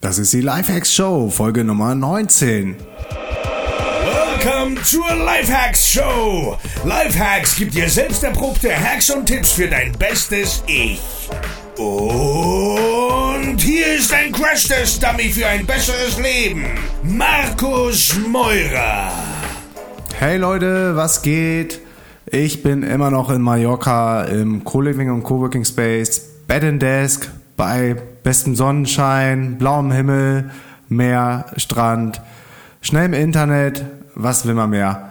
Das ist die Lifehacks Show, Folge Nummer 19. Willkommen zur Lifehacks Show. Lifehacks gibt dir selbst erprobte Hacks und Tipps für dein bestes Ich. Und hier ist ein Crash-Test-Dummy für ein besseres Leben. Markus Meurer. Hey Leute, was geht? Ich bin immer noch in Mallorca im Co-Living und Coworking Space, Bed and Desk, bei bestem Sonnenschein, blauem Himmel, Meer, Strand, schnell im Internet, was will man mehr?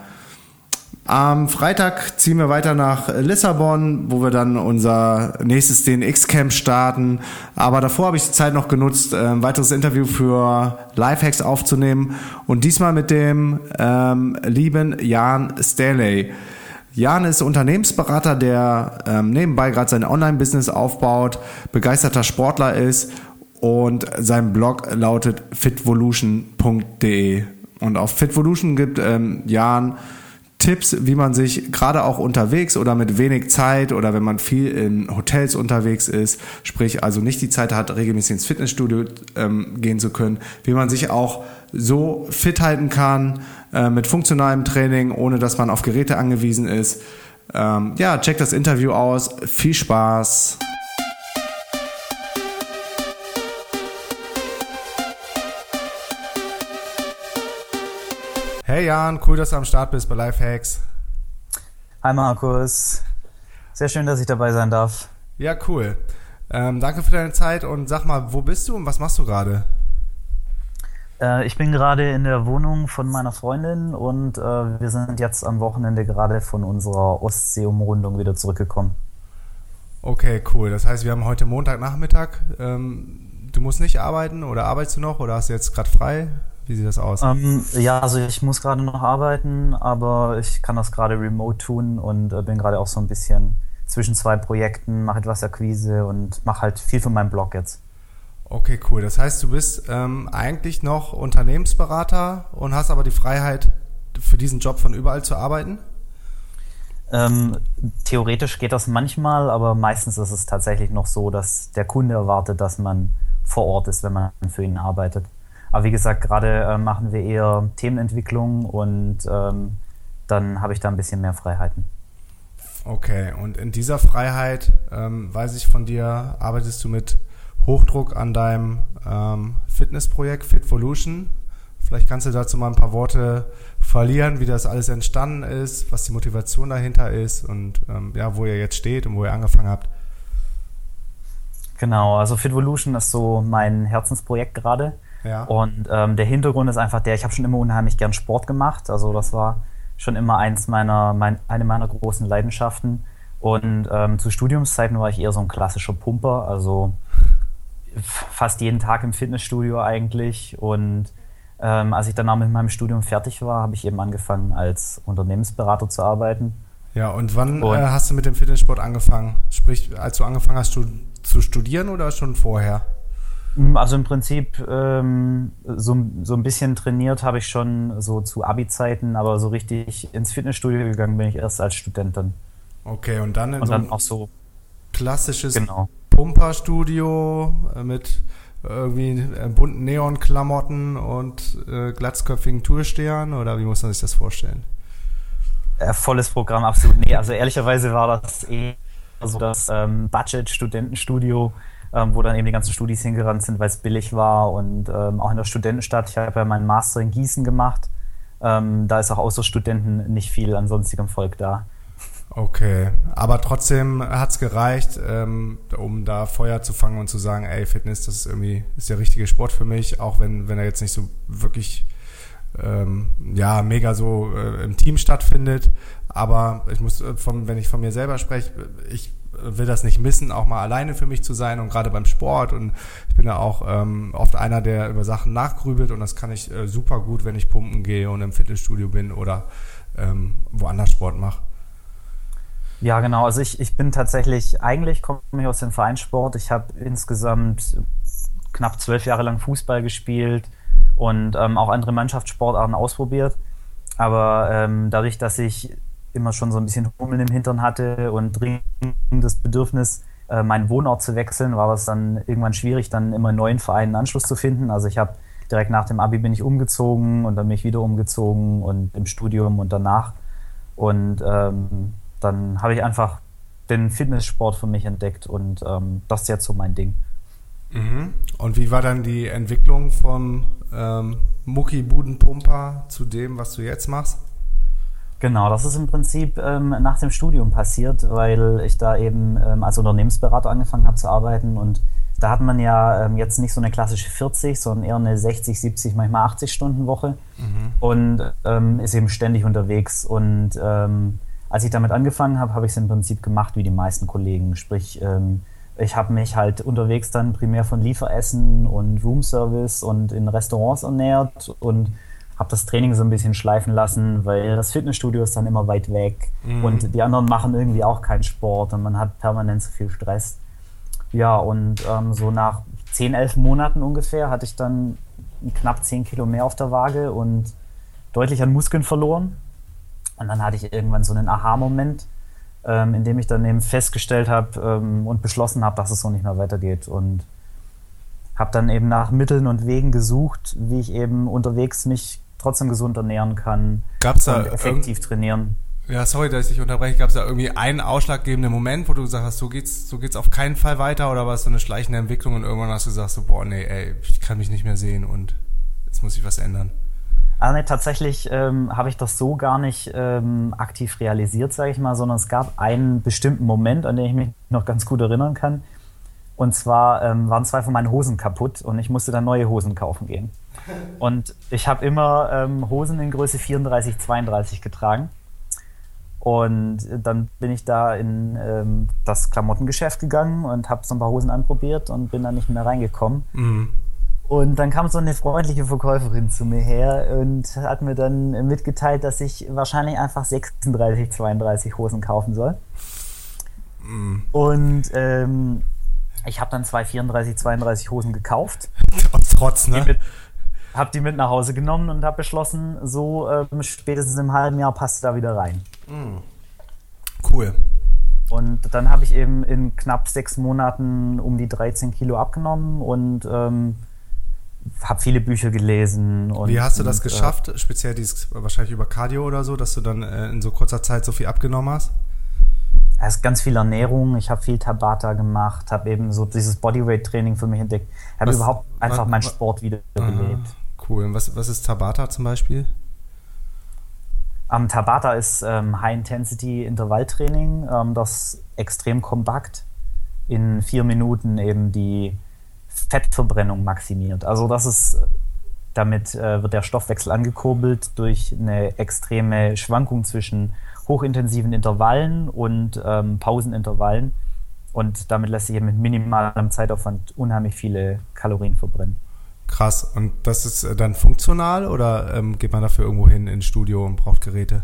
Am Freitag ziehen wir weiter nach Lissabon, wo wir dann unser nächstes DNX-Camp starten. Aber davor habe ich die Zeit noch genutzt, ein weiteres Interview für Lifehacks aufzunehmen. Und diesmal mit dem ähm, lieben Jan Staley. Jan ist Unternehmensberater, der ähm, nebenbei gerade sein Online-Business aufbaut, begeisterter Sportler ist und sein Blog lautet fitvolution.de. Und auf Fitvolution gibt ähm, Jan Tipps, wie man sich gerade auch unterwegs oder mit wenig Zeit oder wenn man viel in Hotels unterwegs ist, sprich also nicht die Zeit hat, regelmäßig ins Fitnessstudio ähm, gehen zu können, wie man sich auch so fit halten kann äh, mit funktionalem Training, ohne dass man auf Geräte angewiesen ist. Ähm, ja, check das Interview aus. Viel Spaß. Hey Jan, cool, dass du am Start bist bei Lifehacks. Hi Markus, sehr schön, dass ich dabei sein darf. Ja, cool. Ähm, danke für deine Zeit und sag mal, wo bist du und was machst du gerade? Äh, ich bin gerade in der Wohnung von meiner Freundin und äh, wir sind jetzt am Wochenende gerade von unserer Ostsee-Umrundung wieder zurückgekommen. Okay, cool. Das heißt, wir haben heute Montagnachmittag. Ähm, du musst nicht arbeiten oder arbeitest du noch oder hast du jetzt gerade frei? Wie sieht das aus? Ähm, ja, also ich muss gerade noch arbeiten, aber ich kann das gerade remote tun und äh, bin gerade auch so ein bisschen zwischen zwei Projekten, mache etwas Akquise und mache halt viel von meinem Blog jetzt. Okay, cool. Das heißt, du bist ähm, eigentlich noch Unternehmensberater und hast aber die Freiheit, für diesen Job von überall zu arbeiten? Ähm, theoretisch geht das manchmal, aber meistens ist es tatsächlich noch so, dass der Kunde erwartet, dass man vor Ort ist, wenn man für ihn arbeitet. Aber wie gesagt, gerade äh, machen wir eher Themenentwicklung und ähm, dann habe ich da ein bisschen mehr Freiheiten. Okay, und in dieser Freiheit, ähm, weiß ich von dir, arbeitest du mit Hochdruck an deinem ähm, Fitnessprojekt Fitvolution. Vielleicht kannst du dazu mal ein paar Worte verlieren, wie das alles entstanden ist, was die Motivation dahinter ist und ähm, ja, wo ihr jetzt steht und wo ihr angefangen habt. Genau, also Fitvolution ist so mein Herzensprojekt gerade. Ja. Und ähm, der Hintergrund ist einfach der, ich habe schon immer unheimlich gern Sport gemacht. Also das war schon immer eins meiner, mein, eine meiner großen Leidenschaften. Und ähm, zu Studiumszeiten war ich eher so ein klassischer Pumper, also fast jeden Tag im Fitnessstudio eigentlich. Und ähm, als ich danach mit meinem Studium fertig war, habe ich eben angefangen, als Unternehmensberater zu arbeiten. Ja, und wann und, äh, hast du mit dem Fitnesssport angefangen? Sprich, als du angefangen hast du, zu studieren oder schon vorher? Mm, also im Prinzip ähm, so, so ein bisschen trainiert habe ich schon so zu Abi-Zeiten, aber so richtig ins Fitnessstudio gegangen bin ich erst als Student dann. Okay, und dann in und so dann auch so klassisches genau. Pumperstudio äh, mit irgendwie äh, bunten Neonklamotten und äh, glatzköpfigen Tourstehern oder wie muss man sich das vorstellen? Äh, volles Programm, absolut. Nee, also ehrlicherweise war das eh so das ähm, Budget-Studentenstudio ähm, wo dann eben die ganzen Studis hingerannt sind, weil es billig war und ähm, auch in der Studentenstadt. Ich habe ja meinen Master in Gießen gemacht. Ähm, da ist auch außer Studenten nicht viel an sonstigem Volk da. Okay, aber trotzdem hat es gereicht, ähm, um da Feuer zu fangen und zu sagen, ey, Fitness, das ist irgendwie ist der richtige Sport für mich, auch wenn, wenn er jetzt nicht so wirklich ähm, ja, mega so äh, im Team stattfindet. Aber ich muss, äh, wenn ich von mir selber spreche, ich will das nicht missen, auch mal alleine für mich zu sein und gerade beim Sport. Und ich bin ja auch ähm, oft einer, der über Sachen nachgrübelt und das kann ich äh, super gut, wenn ich pumpen gehe und im Fitnessstudio bin oder ähm, woanders Sport mache. Ja, genau. Also ich, ich bin tatsächlich, eigentlich komme ich aus dem Vereinssport. Ich habe insgesamt knapp zwölf Jahre lang Fußball gespielt und ähm, auch andere Mannschaftssportarten ausprobiert. Aber ähm, dadurch, dass ich immer schon so ein bisschen Hummeln im Hintern hatte und dringend das Bedürfnis, äh, meinen Wohnort zu wechseln, war es dann irgendwann schwierig, dann immer in neuen Vereinen Anschluss zu finden. Also ich habe direkt nach dem Abi bin ich umgezogen und dann bin ich wieder umgezogen und im Studium und danach. Und ähm, dann habe ich einfach den Fitnesssport für mich entdeckt und ähm, das ist jetzt so mein Ding. Mhm. Und wie war dann die Entwicklung vom ähm, Mucki-Budenpumper zu dem, was du jetzt machst? Genau, das ist im Prinzip ähm, nach dem Studium passiert, weil ich da eben ähm, als Unternehmensberater angefangen habe zu arbeiten und da hat man ja ähm, jetzt nicht so eine klassische 40, sondern eher eine 60, 70, manchmal 80 Stunden Woche mhm. und ähm, ist eben ständig unterwegs. Und ähm, als ich damit angefangen habe, habe ich es im Prinzip gemacht wie die meisten Kollegen. Sprich, ähm, ich habe mich halt unterwegs dann primär von Lieferessen und Roomservice und in Restaurants ernährt und habe das Training so ein bisschen schleifen lassen, weil das Fitnessstudio ist dann immer weit weg mhm. und die anderen machen irgendwie auch keinen Sport und man hat permanent so viel Stress. Ja, und ähm, so nach 10, 11 Monaten ungefähr hatte ich dann knapp 10 Kilo mehr auf der Waage und deutlich an Muskeln verloren. Und dann hatte ich irgendwann so einen Aha-Moment, ähm, in dem ich dann eben festgestellt habe ähm, und beschlossen habe, dass es so nicht mehr weitergeht. Und habe dann eben nach Mitteln und Wegen gesucht, wie ich eben unterwegs mich trotzdem gesund ernähren kann Gab's da und effektiv trainieren. Ja, sorry, dass ich unterbreche. Gab es da irgendwie einen ausschlaggebenden Moment, wo du gesagt hast, so geht's, so geht's auf keinen Fall weiter oder war es so eine schleichende Entwicklung und irgendwann hast du gesagt, so, boah, nee, ey, ich kann mich nicht mehr sehen und jetzt muss ich was ändern? Also tatsächlich ähm, habe ich das so gar nicht ähm, aktiv realisiert, sage ich mal, sondern es gab einen bestimmten Moment, an den ich mich noch ganz gut erinnern kann. Und zwar ähm, waren zwei von meinen Hosen kaputt und ich musste dann neue Hosen kaufen gehen. Und ich habe immer ähm, Hosen in Größe 34, 32 getragen. Und dann bin ich da in ähm, das Klamottengeschäft gegangen und habe so ein paar Hosen anprobiert und bin da nicht mehr reingekommen. Mhm. Und dann kam so eine freundliche Verkäuferin zu mir her und hat mir dann mitgeteilt, dass ich wahrscheinlich einfach 36, 32 Hosen kaufen soll. Mhm. Und ähm, ich habe dann zwei 34, 32 Hosen gekauft. Trotz, ne? habe die mit nach Hause genommen und habe beschlossen, so ähm, spätestens im halben Jahr passt da wieder rein. Mm. Cool. Und dann habe ich eben in knapp sechs Monaten um die 13 Kilo abgenommen und ähm, habe viele Bücher gelesen. Und, Wie hast du das und, äh, geschafft? Äh, Speziell dieses, wahrscheinlich über Cardio oder so, dass du dann äh, in so kurzer Zeit so viel abgenommen hast? Es ist ganz viel Ernährung. Ich habe viel Tabata gemacht, habe eben so dieses Bodyweight-Training für mich entdeckt. Habe überhaupt einfach was, meinen Sport wiederbelebt. Cool. Und was, was ist Tabata zum Beispiel? Ähm, Tabata ist ähm, High-Intensity-Intervalltraining, ähm, das extrem kompakt in vier Minuten eben die Fettverbrennung maximiert. Also das ist, damit äh, wird der Stoffwechsel angekurbelt durch eine extreme Schwankung zwischen hochintensiven Intervallen und ähm, Pausenintervallen. Und damit lässt sich eben mit minimalem Zeitaufwand unheimlich viele Kalorien verbrennen. Krass. Und das ist äh, dann funktional oder ähm, geht man dafür irgendwo hin ins Studio und braucht Geräte?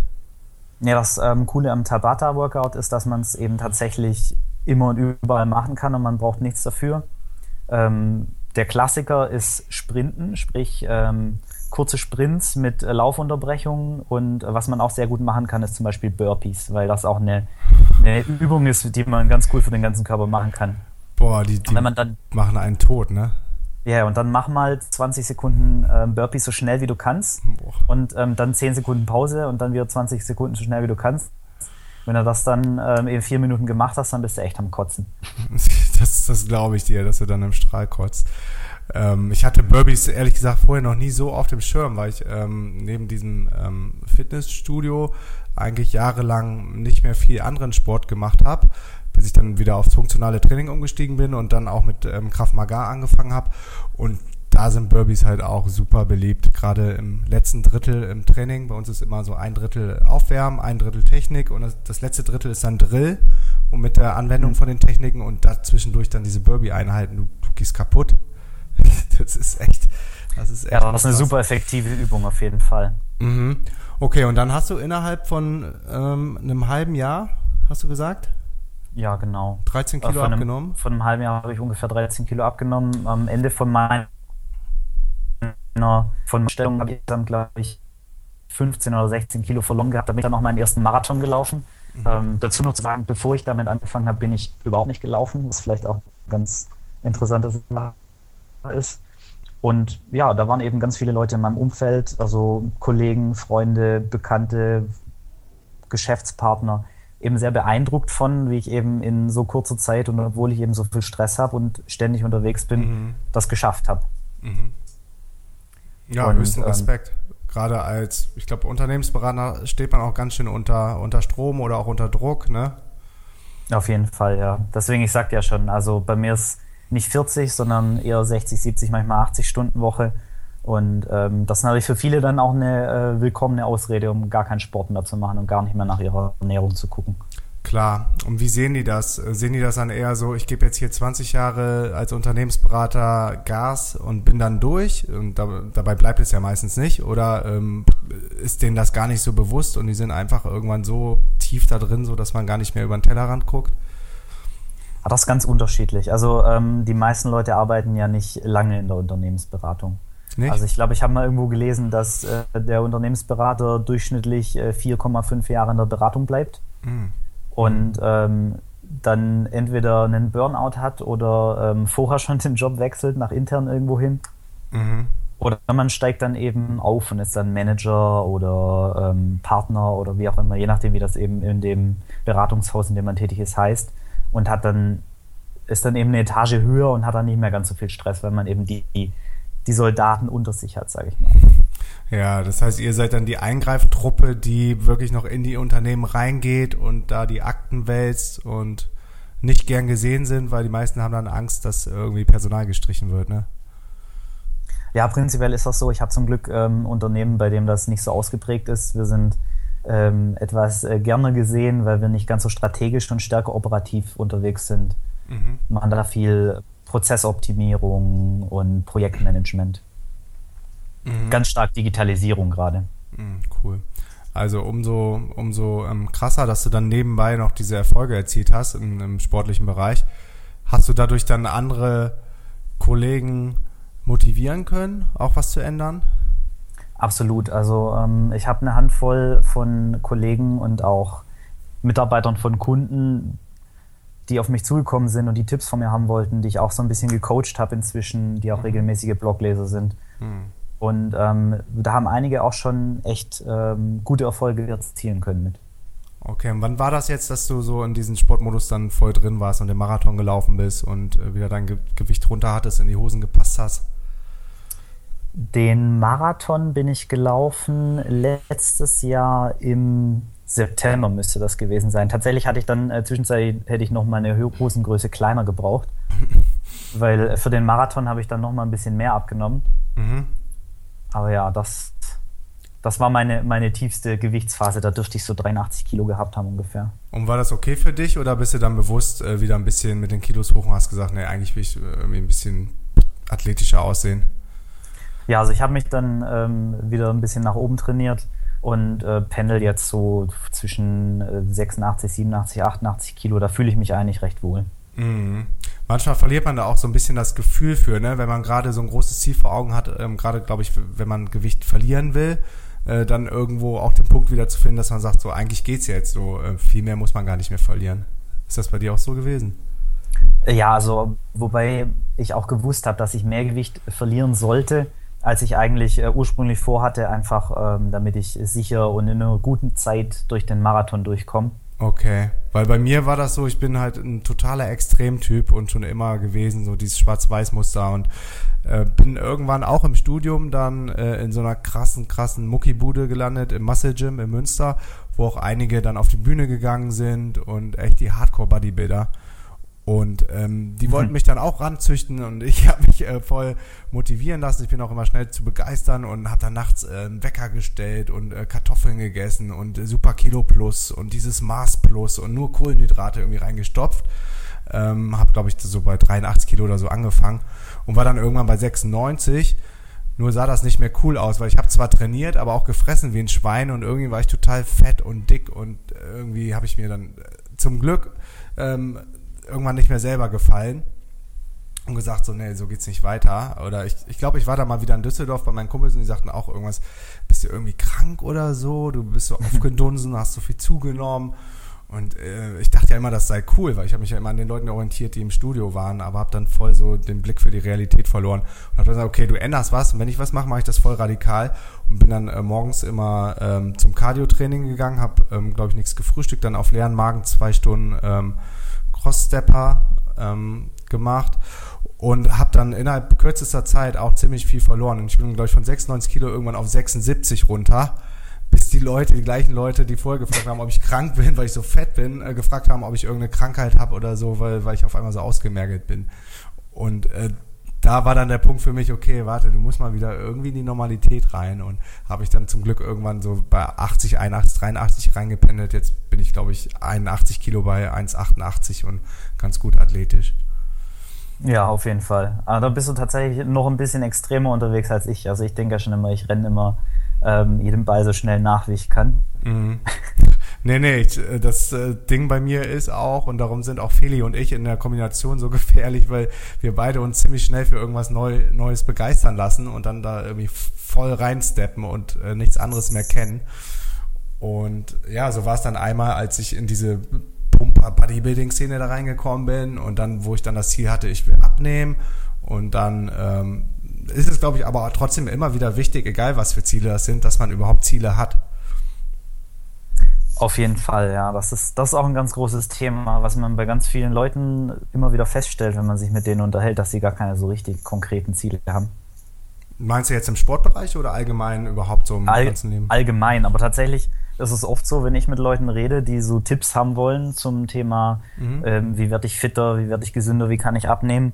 Ja, das ähm, Coole am Tabata-Workout ist, dass man es eben tatsächlich immer und überall machen kann und man braucht nichts dafür. Ähm, der Klassiker ist Sprinten, sprich ähm, kurze Sprints mit äh, Laufunterbrechungen und äh, was man auch sehr gut machen kann, ist zum Beispiel Burpees, weil das auch eine, eine Übung ist, die man ganz cool für den ganzen Körper machen kann. Boah, die, die dann, machen einen tot, ne? Ja, und dann mach mal 20 Sekunden ähm, Burpees so schnell wie du kannst. Boah. Und ähm, dann 10 Sekunden Pause und dann wieder 20 Sekunden so schnell wie du kannst. Wenn du das dann ähm, in vier Minuten gemacht hast, dann bist du echt am Kotzen. Das, das glaube ich dir, dass du dann im Strahl kotzt. Ähm, ich hatte Burpees ehrlich gesagt vorher noch nie so auf dem Schirm, weil ich ähm, neben diesem ähm, Fitnessstudio eigentlich jahrelang nicht mehr viel anderen Sport gemacht habe bis ich dann wieder aufs funktionale Training umgestiegen bin und dann auch mit ähm, Kraft Maga angefangen habe. Und da sind Burpees halt auch super beliebt, gerade im letzten Drittel im Training. Bei uns ist immer so ein Drittel Aufwärmen, ein Drittel Technik und das, das letzte Drittel ist dann Drill und mit der Anwendung von den Techniken und dazwischendurch dann diese Burpee-Einheiten. Du, du gehst kaputt. das ist echt, das ist echt. Ja, das ist eine super effektive Übung auf jeden Fall. Mhm. Okay, und dann hast du innerhalb von ähm, einem halben Jahr, hast du gesagt? Ja, genau. 13 Kilo von abgenommen? Einem, von einem halben Jahr habe ich ungefähr 13 Kilo abgenommen. Am Ende von meiner von meiner Stellung habe ich dann, glaube ich, 15 oder 16 Kilo verloren gehabt. Da bin ich dann noch meinen ersten Marathon gelaufen. Mhm. Ähm, dazu noch zu sagen, bevor ich damit angefangen habe, bin ich überhaupt nicht gelaufen, was vielleicht auch ganz interessantes ist. Und ja, da waren eben ganz viele Leute in meinem Umfeld, also Kollegen, Freunde, Bekannte, Geschäftspartner, eben sehr beeindruckt von, wie ich eben in so kurzer Zeit und obwohl ich eben so viel Stress habe und ständig unterwegs bin, mhm. das geschafft habe. Mhm. Ja, und, höchsten ähm, Respekt. Ähm, Gerade als, ich glaube, Unternehmensberater steht man auch ganz schön unter, unter Strom oder auch unter Druck, ne? Auf jeden Fall, ja. Deswegen, ich sagte ja schon, also bei mir ist nicht 40, sondern eher 60, 70, manchmal 80 Stunden Woche. Und ähm, das ist natürlich für viele dann auch eine äh, willkommene Ausrede, um gar keinen Sport mehr zu machen und gar nicht mehr nach ihrer Ernährung zu gucken. Klar. Und wie sehen die das? Sehen die das dann eher so, ich gebe jetzt hier 20 Jahre als Unternehmensberater Gas und bin dann durch und da, dabei bleibt es ja meistens nicht? Oder ähm, ist denen das gar nicht so bewusst und die sind einfach irgendwann so tief da drin, so dass man gar nicht mehr über den Tellerrand guckt? Das ist ganz unterschiedlich. Also ähm, die meisten Leute arbeiten ja nicht lange in der Unternehmensberatung. Nicht? Also ich glaube, ich habe mal irgendwo gelesen, dass äh, der Unternehmensberater durchschnittlich äh, 4,5 Jahre in der Beratung bleibt. Mhm und ähm, dann entweder einen Burnout hat oder ähm, vorher schon den Job wechselt nach intern irgendwo hin. Mhm. Oder man steigt dann eben auf und ist dann Manager oder ähm, Partner oder wie auch immer, je nachdem, wie das eben in dem Beratungshaus, in dem man tätig ist, heißt. Und hat dann, ist dann eben eine Etage höher und hat dann nicht mehr ganz so viel Stress, weil man eben die, die Soldaten unter sich hat, sage ich mal. Ja, das heißt, ihr seid dann die Eingreiftruppe, die wirklich noch in die Unternehmen reingeht und da die Akten wälzt und nicht gern gesehen sind, weil die meisten haben dann Angst, dass irgendwie Personal gestrichen wird, ne? Ja, prinzipiell ist das so. Ich habe zum Glück ähm, Unternehmen, bei dem das nicht so ausgeprägt ist. Wir sind ähm, etwas äh, gerne gesehen, weil wir nicht ganz so strategisch und stärker operativ unterwegs sind. Mhm. Machen da viel Prozessoptimierung und Projektmanagement. Mhm. Ganz stark Digitalisierung gerade. Mhm, cool. Also umso, umso ähm, krasser, dass du dann nebenbei noch diese Erfolge erzielt hast im, im sportlichen Bereich. Hast du dadurch dann andere Kollegen motivieren können, auch was zu ändern? Absolut. Also ähm, ich habe eine Handvoll von Kollegen und auch Mitarbeitern von Kunden, die auf mich zugekommen sind und die Tipps von mir haben wollten, die ich auch so ein bisschen gecoacht habe inzwischen, die auch mhm. regelmäßige Blogleser sind. Mhm. Und ähm, da haben einige auch schon echt ähm, gute Erfolge erzielen können mit. Okay, und wann war das jetzt, dass du so in diesem Sportmodus dann voll drin warst und den Marathon gelaufen bist und äh, wieder dein Ge Gewicht runter hattest, in die Hosen gepasst hast? Den Marathon bin ich gelaufen letztes Jahr im September müsste das gewesen sein. Tatsächlich hatte ich dann äh, zwischenzeitlich hätte ich noch meine Hosengröße kleiner gebraucht, weil für den Marathon habe ich dann noch mal ein bisschen mehr abgenommen. Mhm. Aber ja, das, das war meine, meine tiefste Gewichtsphase. Da dürfte ich so 83 Kilo gehabt haben ungefähr. Und war das okay für dich oder bist du dann bewusst äh, wieder ein bisschen mit den Kilos hoch und hast gesagt, nee, eigentlich will ich äh, irgendwie ein bisschen athletischer aussehen? Ja, also ich habe mich dann ähm, wieder ein bisschen nach oben trainiert und äh, pendel jetzt so zwischen 86, 87, 88 Kilo. Da fühle ich mich eigentlich recht wohl. Mhm manchmal verliert man da auch so ein bisschen das Gefühl für, ne? wenn man gerade so ein großes Ziel vor Augen hat, ähm, gerade glaube ich, wenn man Gewicht verlieren will, äh, dann irgendwo auch den Punkt wieder zu finden, dass man sagt, so eigentlich geht es ja jetzt so, äh, viel mehr muss man gar nicht mehr verlieren. Ist das bei dir auch so gewesen? Ja, also wobei ich auch gewusst habe, dass ich mehr Gewicht verlieren sollte, als ich eigentlich äh, ursprünglich vorhatte, einfach ähm, damit ich sicher und in einer guten Zeit durch den Marathon durchkomme. Okay, weil bei mir war das so, ich bin halt ein totaler Extremtyp und schon immer gewesen, so dieses Schwarz-Weiß-Muster und äh, bin irgendwann auch im Studium dann äh, in so einer krassen, krassen Muckibude gelandet im Muscle Gym in Münster, wo auch einige dann auf die Bühne gegangen sind und echt die Hardcore-Bodybuilder. Und ähm, die wollten mhm. mich dann auch ranzüchten und ich habe mich äh, voll motivieren lassen. Ich bin auch immer schnell zu begeistern und habe dann nachts äh, einen Wecker gestellt und äh, Kartoffeln gegessen und äh, Super Kilo Plus und dieses Mars Plus und nur Kohlenhydrate irgendwie reingestopft. Ähm, habe, glaube ich, so bei 83 Kilo oder so angefangen und war dann irgendwann bei 96. Nur sah das nicht mehr cool aus, weil ich habe zwar trainiert, aber auch gefressen wie ein Schwein und irgendwie war ich total fett und dick und irgendwie habe ich mir dann äh, zum Glück ähm, irgendwann nicht mehr selber gefallen und gesagt, so, nee, so geht's nicht weiter. Oder ich, ich glaube, ich war da mal wieder in Düsseldorf bei meinen Kumpels und die sagten auch irgendwas, bist du irgendwie krank oder so? Du bist so aufgedunsen, hast so viel zugenommen. Und äh, ich dachte ja immer, das sei cool, weil ich habe mich ja immer an den Leuten orientiert, die im Studio waren, aber habe dann voll so den Blick für die Realität verloren und habe dann gesagt, okay, du änderst was und wenn ich was mache, mache ich das voll radikal und bin dann äh, morgens immer ähm, zum Cardio-Training gegangen, habe, ähm, glaube ich, nichts gefrühstückt, dann auf leeren Magen zwei Stunden ähm, Cross-Stepper ähm, gemacht und habe dann innerhalb kürzester Zeit auch ziemlich viel verloren. Und ich bin, glaube ich, von 96 Kilo irgendwann auf 76 runter bis die Leute, die gleichen Leute, die vorher gefragt haben, ob ich krank bin, weil ich so fett bin, äh, gefragt haben, ob ich irgendeine Krankheit habe oder so, weil, weil ich auf einmal so ausgemergelt bin. Und äh, da war dann der Punkt für mich, okay, warte, du musst mal wieder irgendwie in die Normalität rein und habe ich dann zum Glück irgendwann so bei 80, 81, 83 reingependelt. Jetzt bin ich, glaube ich, 81 Kilo bei 1,88 und ganz gut athletisch. Ja, auf jeden Fall. Aber da bist du tatsächlich noch ein bisschen extremer unterwegs als ich. Also ich denke ja schon immer, ich renne immer ähm, jedem Ball so schnell nach, wie ich kann. Mhm. Nee, nee, äh, das äh, Ding bei mir ist auch, und darum sind auch Feli und ich in der Kombination so gefährlich, weil wir beide uns ziemlich schnell für irgendwas Neu, Neues begeistern lassen und dann da irgendwie voll reinsteppen und äh, nichts anderes mehr kennen. Und ja, so war es dann einmal, als ich in diese Pumper-Bodybuilding-Szene da reingekommen bin und dann, wo ich dann das Ziel hatte, ich will abnehmen und dann ähm, ist es, glaube ich, aber trotzdem immer wieder wichtig, egal was für Ziele das sind, dass man überhaupt Ziele hat. Auf jeden Fall, ja. Das ist, das ist auch ein ganz großes Thema, was man bei ganz vielen Leuten immer wieder feststellt, wenn man sich mit denen unterhält, dass sie gar keine so richtig konkreten Ziele haben. Meinst du jetzt im Sportbereich oder allgemein überhaupt so im All, ganzen Leben? Allgemein, aber tatsächlich ist es oft so, wenn ich mit Leuten rede, die so Tipps haben wollen zum Thema, mhm. ähm, wie werde ich fitter, wie werde ich gesünder, wie kann ich abnehmen,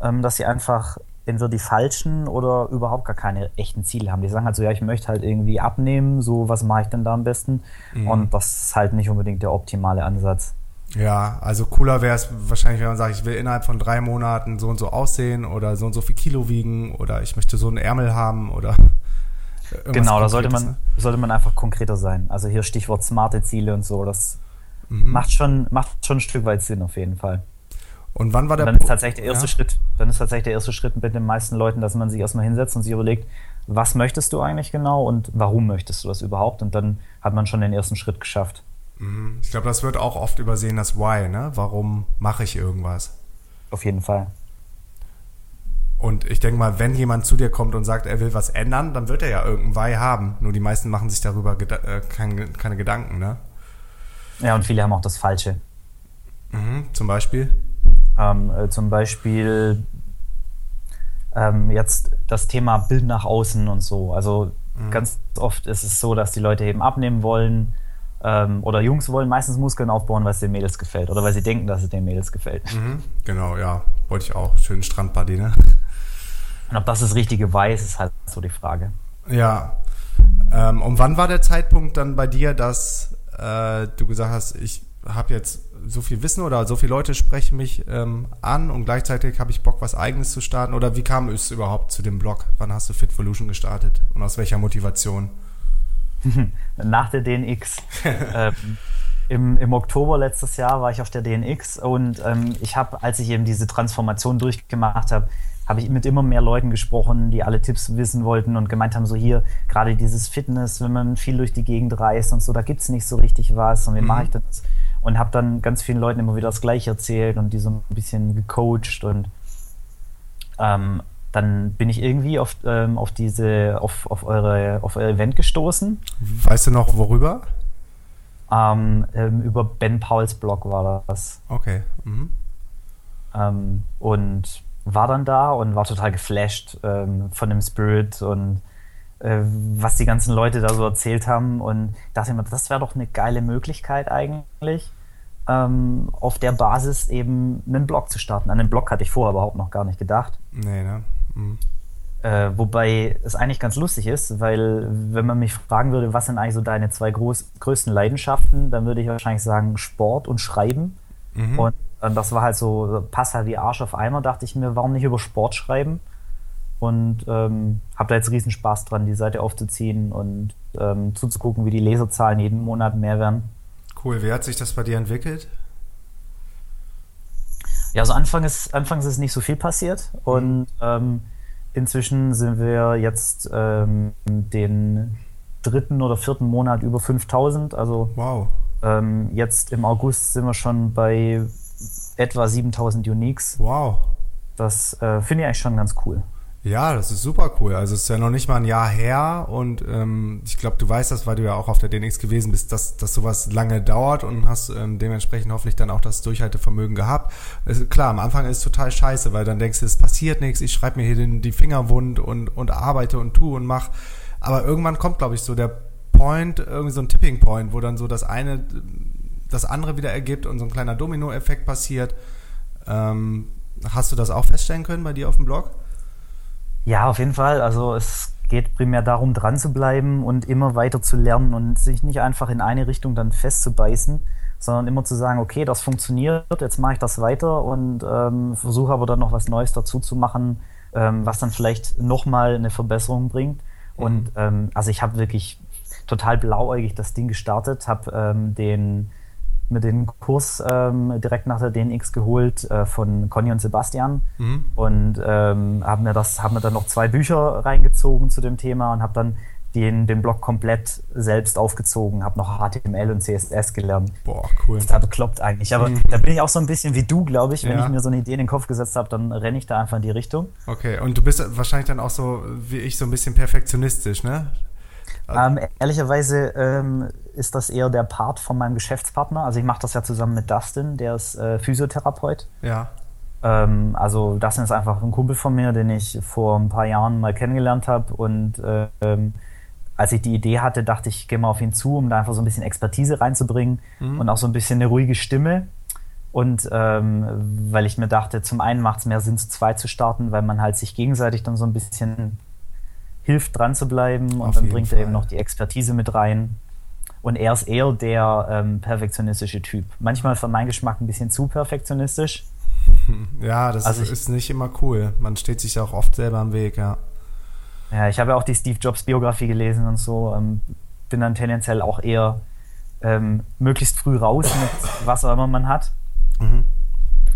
ähm, dass sie einfach entweder die falschen oder überhaupt gar keine echten Ziele haben. Die sagen halt so, ja, ich möchte halt irgendwie abnehmen, so was mache ich denn da am besten? Mhm. Und das ist halt nicht unbedingt der optimale Ansatz. Ja, also cooler wäre es wahrscheinlich, wenn man sagt, ich will innerhalb von drei Monaten so und so aussehen oder so und so viel Kilo wiegen oder ich möchte so einen Ärmel haben oder Genau, da sollte man, ne? sollte man einfach konkreter sein. Also hier Stichwort smarte Ziele und so, das mhm. macht, schon, macht schon ein Stück weit Sinn auf jeden Fall. Und wann war der dann ist tatsächlich der erste ja? Schritt, dann ist tatsächlich der erste Schritt mit den meisten Leuten, dass man sich erstmal hinsetzt und sich überlegt, was möchtest du eigentlich genau und warum möchtest du das überhaupt? Und dann hat man schon den ersten Schritt geschafft. Mhm. Ich glaube, das wird auch oft übersehen, das Why, ne? Warum mache ich irgendwas? Auf jeden Fall. Und ich denke mal, wenn jemand zu dir kommt und sagt, er will was ändern, dann wird er ja irgendein Why haben. Nur die meisten machen sich darüber äh, keine, keine Gedanken, ne? Ja, und viele haben auch das Falsche. Mhm, zum Beispiel? Ähm, äh, zum Beispiel ähm, jetzt das Thema Bild nach außen und so. Also mhm. ganz oft ist es so, dass die Leute eben abnehmen wollen ähm, oder Jungs wollen meistens Muskeln aufbauen, weil es den Mädels gefällt oder weil sie denken, dass es den Mädels gefällt. Mhm. Genau, ja. Wollte ich auch. Schönen Strandbody, ne? Und ob das das Richtige weiß, ist halt so die Frage. Ja. Ähm, und wann war der Zeitpunkt dann bei dir, dass äh, du gesagt hast, ich habe jetzt so viel Wissen oder so viele Leute sprechen mich ähm, an und gleichzeitig habe ich Bock, was Eigenes zu starten? Oder wie kam es überhaupt zu dem Blog? Wann hast du Fitvolution gestartet und aus welcher Motivation? Nach der DNX. ähm, im, Im Oktober letztes Jahr war ich auf der DNX und ähm, ich habe, als ich eben diese Transformation durchgemacht habe, habe ich mit immer mehr Leuten gesprochen, die alle Tipps wissen wollten und gemeint haben, so hier, gerade dieses Fitness, wenn man viel durch die Gegend reist und so, da gibt es nicht so richtig was und wie mhm. mache ich das? Und habe dann ganz vielen Leuten immer wieder das Gleiche erzählt und die so ein bisschen gecoacht und ähm, dann bin ich irgendwie auf, ähm, auf diese, auf, auf, eure, auf euer Event gestoßen. Weißt du noch worüber? Ähm, ähm, über Ben Pauls Blog war das. Okay. Mhm. Ähm, und war dann da und war total geflasht ähm, von dem Spirit und äh, was die ganzen Leute da so erzählt haben und dachte mir, das wäre doch eine geile Möglichkeit eigentlich, ähm, auf der Basis eben einen Blog zu starten. An den Blog hatte ich vorher überhaupt noch gar nicht gedacht. Nee, ne? Mhm. Äh, wobei es eigentlich ganz lustig ist, weil wenn man mich fragen würde, was sind eigentlich so deine zwei groß, größten Leidenschaften, dann würde ich wahrscheinlich sagen Sport und Schreiben. Mhm. Und, und, das war halt so, passt halt wie Arsch auf Eimer, dachte ich mir, warum nicht über Sport schreiben? Und ähm, habe da jetzt riesen Spaß dran, die Seite aufzuziehen und ähm, zuzugucken, wie die Leserzahlen jeden Monat mehr werden. Cool. Wie hat sich das bei dir entwickelt? Ja, also Anfang ist, anfangs ist nicht so viel passiert und mhm. ähm, inzwischen sind wir jetzt ähm, den dritten oder vierten Monat über 5000. Also wow. Ähm, jetzt im August sind wir schon bei etwa 7000 Uniques. Wow. Das äh, finde ich eigentlich schon ganz cool. Ja, das ist super cool. Also es ist ja noch nicht mal ein Jahr her und ähm, ich glaube, du weißt das, weil du ja auch auf der DNX gewesen bist, dass, dass sowas lange dauert und hast ähm, dementsprechend hoffentlich dann auch das Durchhaltevermögen gehabt. Es, klar, am Anfang ist es total scheiße, weil dann denkst du, es passiert nichts, ich schreibe mir hier den, die Finger wund und, und arbeite und tu und mach. Aber irgendwann kommt, glaube ich, so der Point, irgendwie so ein Tipping Point, wo dann so das eine das andere wieder ergibt und so ein kleiner Domino-Effekt passiert. Ähm, hast du das auch feststellen können bei dir auf dem Blog? Ja, auf jeden Fall. Also es geht primär darum, dran zu bleiben und immer weiter zu lernen und sich nicht einfach in eine Richtung dann festzubeißen, sondern immer zu sagen, okay, das funktioniert, jetzt mache ich das weiter und ähm, versuche aber dann noch was Neues dazu zu machen, ähm, was dann vielleicht nochmal eine Verbesserung bringt. Mhm. Und ähm, also ich habe wirklich total blauäugig das Ding gestartet, habe ähm, den mir den Kurs ähm, direkt nach der DNX geholt äh, von Conny und Sebastian mhm. und ähm, habe mir das, habe mir dann noch zwei Bücher reingezogen zu dem Thema und habe dann den, den Blog komplett selbst aufgezogen, habe noch HTML und CSS gelernt. Boah, cool. Da bekloppt eigentlich. Aber mhm. da bin ich auch so ein bisschen wie du, glaube ich. Wenn ja. ich mir so eine Idee in den Kopf gesetzt habe, dann renne ich da einfach in die Richtung. Okay, und du bist wahrscheinlich dann auch so wie ich so ein bisschen perfektionistisch, ne? Ähm, ehrlicherweise ähm, ist das eher der Part von meinem Geschäftspartner. Also ich mache das ja zusammen mit Dustin, der ist äh, Physiotherapeut. Ja. Ähm, also Dustin ist einfach ein Kumpel von mir, den ich vor ein paar Jahren mal kennengelernt habe. Und äh, als ich die Idee hatte, dachte ich, ich gehe mal auf ihn zu, um da einfach so ein bisschen Expertise reinzubringen mhm. und auch so ein bisschen eine ruhige Stimme. Und ähm, weil ich mir dachte, zum einen macht es mehr Sinn, zu zweit zu starten, weil man halt sich gegenseitig dann so ein bisschen hilft, dran zu bleiben und Auf dann bringt Fall. er eben noch die Expertise mit rein. Und er ist eher der ähm, perfektionistische Typ. Manchmal für meinen Geschmack ein bisschen zu perfektionistisch. Ja, das also ist, ist nicht immer cool. Man steht sich auch oft selber am Weg, ja. Ja, ich habe ja auch die Steve Jobs Biografie gelesen und so. Ähm, bin dann tendenziell auch eher ähm, möglichst früh raus mit was auch immer man hat. Mhm.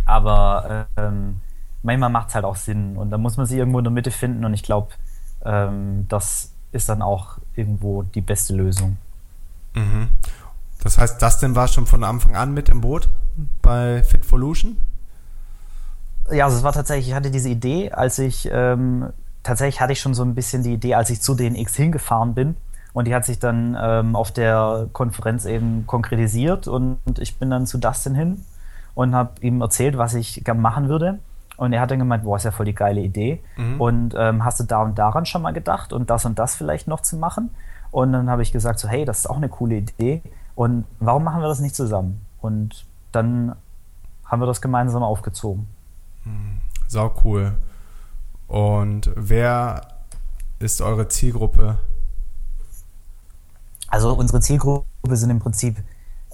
Aber ähm, manchmal macht es halt auch Sinn und da muss man sich irgendwo in der Mitte finden und ich glaube, ähm, das ist dann auch irgendwo die beste Lösung. Mhm. Das heißt, Dustin war schon von Anfang an mit im Boot bei Fitvolution? Ja, also es war tatsächlich, ich hatte diese Idee, als ich, ähm, tatsächlich hatte ich schon so ein bisschen die Idee, als ich zu den X hingefahren bin. Und die hat sich dann ähm, auf der Konferenz eben konkretisiert und ich bin dann zu Dustin hin und habe ihm erzählt, was ich gern machen würde. Und er hat dann gemeint, boah, ist ja voll die geile Idee. Mhm. Und ähm, hast du da und daran schon mal gedacht und das und das vielleicht noch zu machen? Und dann habe ich gesagt, so, hey, das ist auch eine coole Idee. Und warum machen wir das nicht zusammen? Und dann haben wir das gemeinsam aufgezogen. Mhm. Sau cool. Und wer ist eure Zielgruppe? Also unsere Zielgruppe sind im Prinzip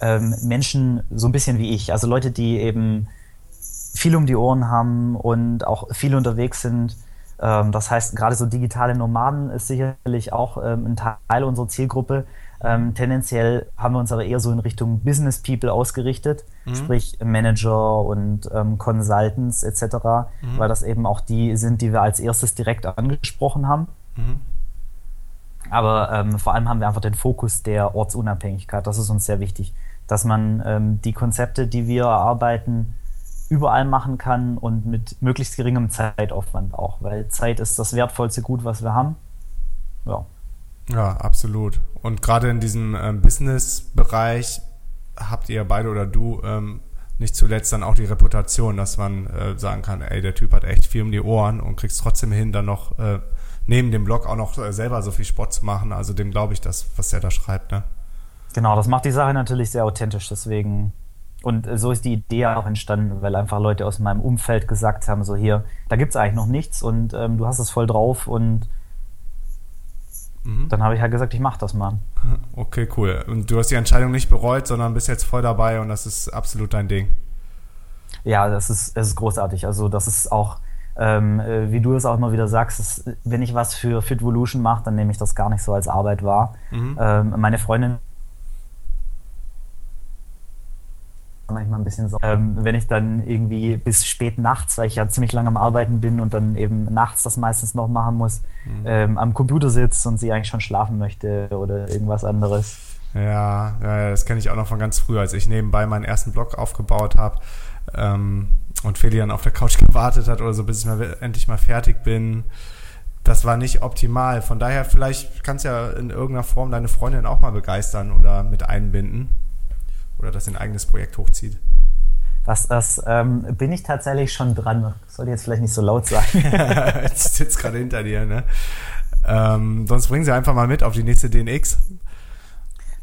ähm, Menschen so ein bisschen wie ich. Also Leute, die eben viel um die Ohren haben und auch viel unterwegs sind. Ähm, das heißt, gerade so digitale Nomaden ist sicherlich auch ähm, ein Teil unserer Zielgruppe. Ähm, tendenziell haben wir uns aber eher so in Richtung Business People ausgerichtet, mhm. sprich Manager und Consultants etc., mhm. weil das eben auch die sind, die wir als erstes direkt angesprochen haben. Mhm. Aber ähm, vor allem haben wir einfach den Fokus der Ortsunabhängigkeit. Das ist uns sehr wichtig, dass man ähm, die Konzepte, die wir erarbeiten, überall machen kann und mit möglichst geringem Zeitaufwand auch, weil Zeit ist das wertvollste Gut, was wir haben. Ja. Ja, absolut. Und gerade in diesem ähm, Business-Bereich habt ihr beide oder du ähm, nicht zuletzt dann auch die Reputation, dass man äh, sagen kann, ey, der Typ hat echt viel um die Ohren und kriegst trotzdem hin, dann noch äh, neben dem Blog auch noch äh, selber so viel Sport zu machen. Also dem glaube ich das, was er da schreibt, ne? Genau, das macht die Sache natürlich sehr authentisch, deswegen und so ist die Idee auch entstanden, weil einfach Leute aus meinem Umfeld gesagt haben, so hier, da gibt es eigentlich noch nichts und ähm, du hast es voll drauf und mhm. dann habe ich halt gesagt, ich mache das mal. Okay, cool. Und du hast die Entscheidung nicht bereut, sondern bist jetzt voll dabei und das ist absolut dein Ding. Ja, das ist, das ist großartig. Also das ist auch, ähm, äh, wie du es auch immer wieder sagst, dass, wenn ich was für Fitvolution mache, dann nehme ich das gar nicht so als Arbeit wahr. Mhm. Ähm, meine Freundin manchmal ein bisschen so. Ähm, wenn ich dann irgendwie bis spät nachts, weil ich ja ziemlich lange am Arbeiten bin und dann eben nachts das meistens noch machen muss, mhm. ähm, am Computer sitze und sie eigentlich schon schlafen möchte oder irgendwas anderes. Ja, ja das kenne ich auch noch von ganz früh, als ich nebenbei meinen ersten Blog aufgebaut habe ähm, und Felian auf der Couch gewartet hat oder so, bis ich mal endlich mal fertig bin. Das war nicht optimal. Von daher, vielleicht kannst du ja in irgendeiner Form deine Freundin auch mal begeistern oder mit einbinden. Oder dass ein eigenes Projekt hochzieht. Das, das ähm, bin ich tatsächlich schon dran. Sollte jetzt vielleicht nicht so laut sein. ich sitze gerade hinter dir, ne? Ähm, sonst bringen sie einfach mal mit auf die nächste DNX.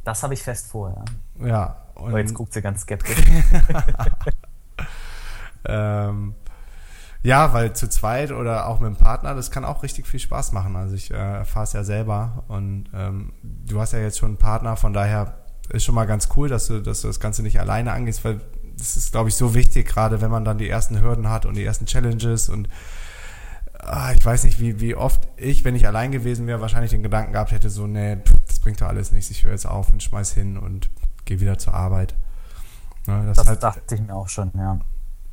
Das habe ich fest vor, ja. Ja. Und jetzt guckt sie ganz skeptisch. ähm, ja, weil zu zweit oder auch mit dem Partner, das kann auch richtig viel Spaß machen. Also ich äh, erfahre es ja selber und ähm, du hast ja jetzt schon einen Partner, von daher ist schon mal ganz cool, dass du, dass du das Ganze nicht alleine angehst, weil das ist, glaube ich, so wichtig, gerade wenn man dann die ersten Hürden hat und die ersten Challenges und ah, ich weiß nicht, wie, wie oft ich, wenn ich allein gewesen wäre, wahrscheinlich den Gedanken gehabt hätte, so, nee, das bringt doch alles nichts, ich höre jetzt auf und schmeiß hin und gehe wieder zur Arbeit. Ja, das, das halt, dachte ich mir auch schon, ja.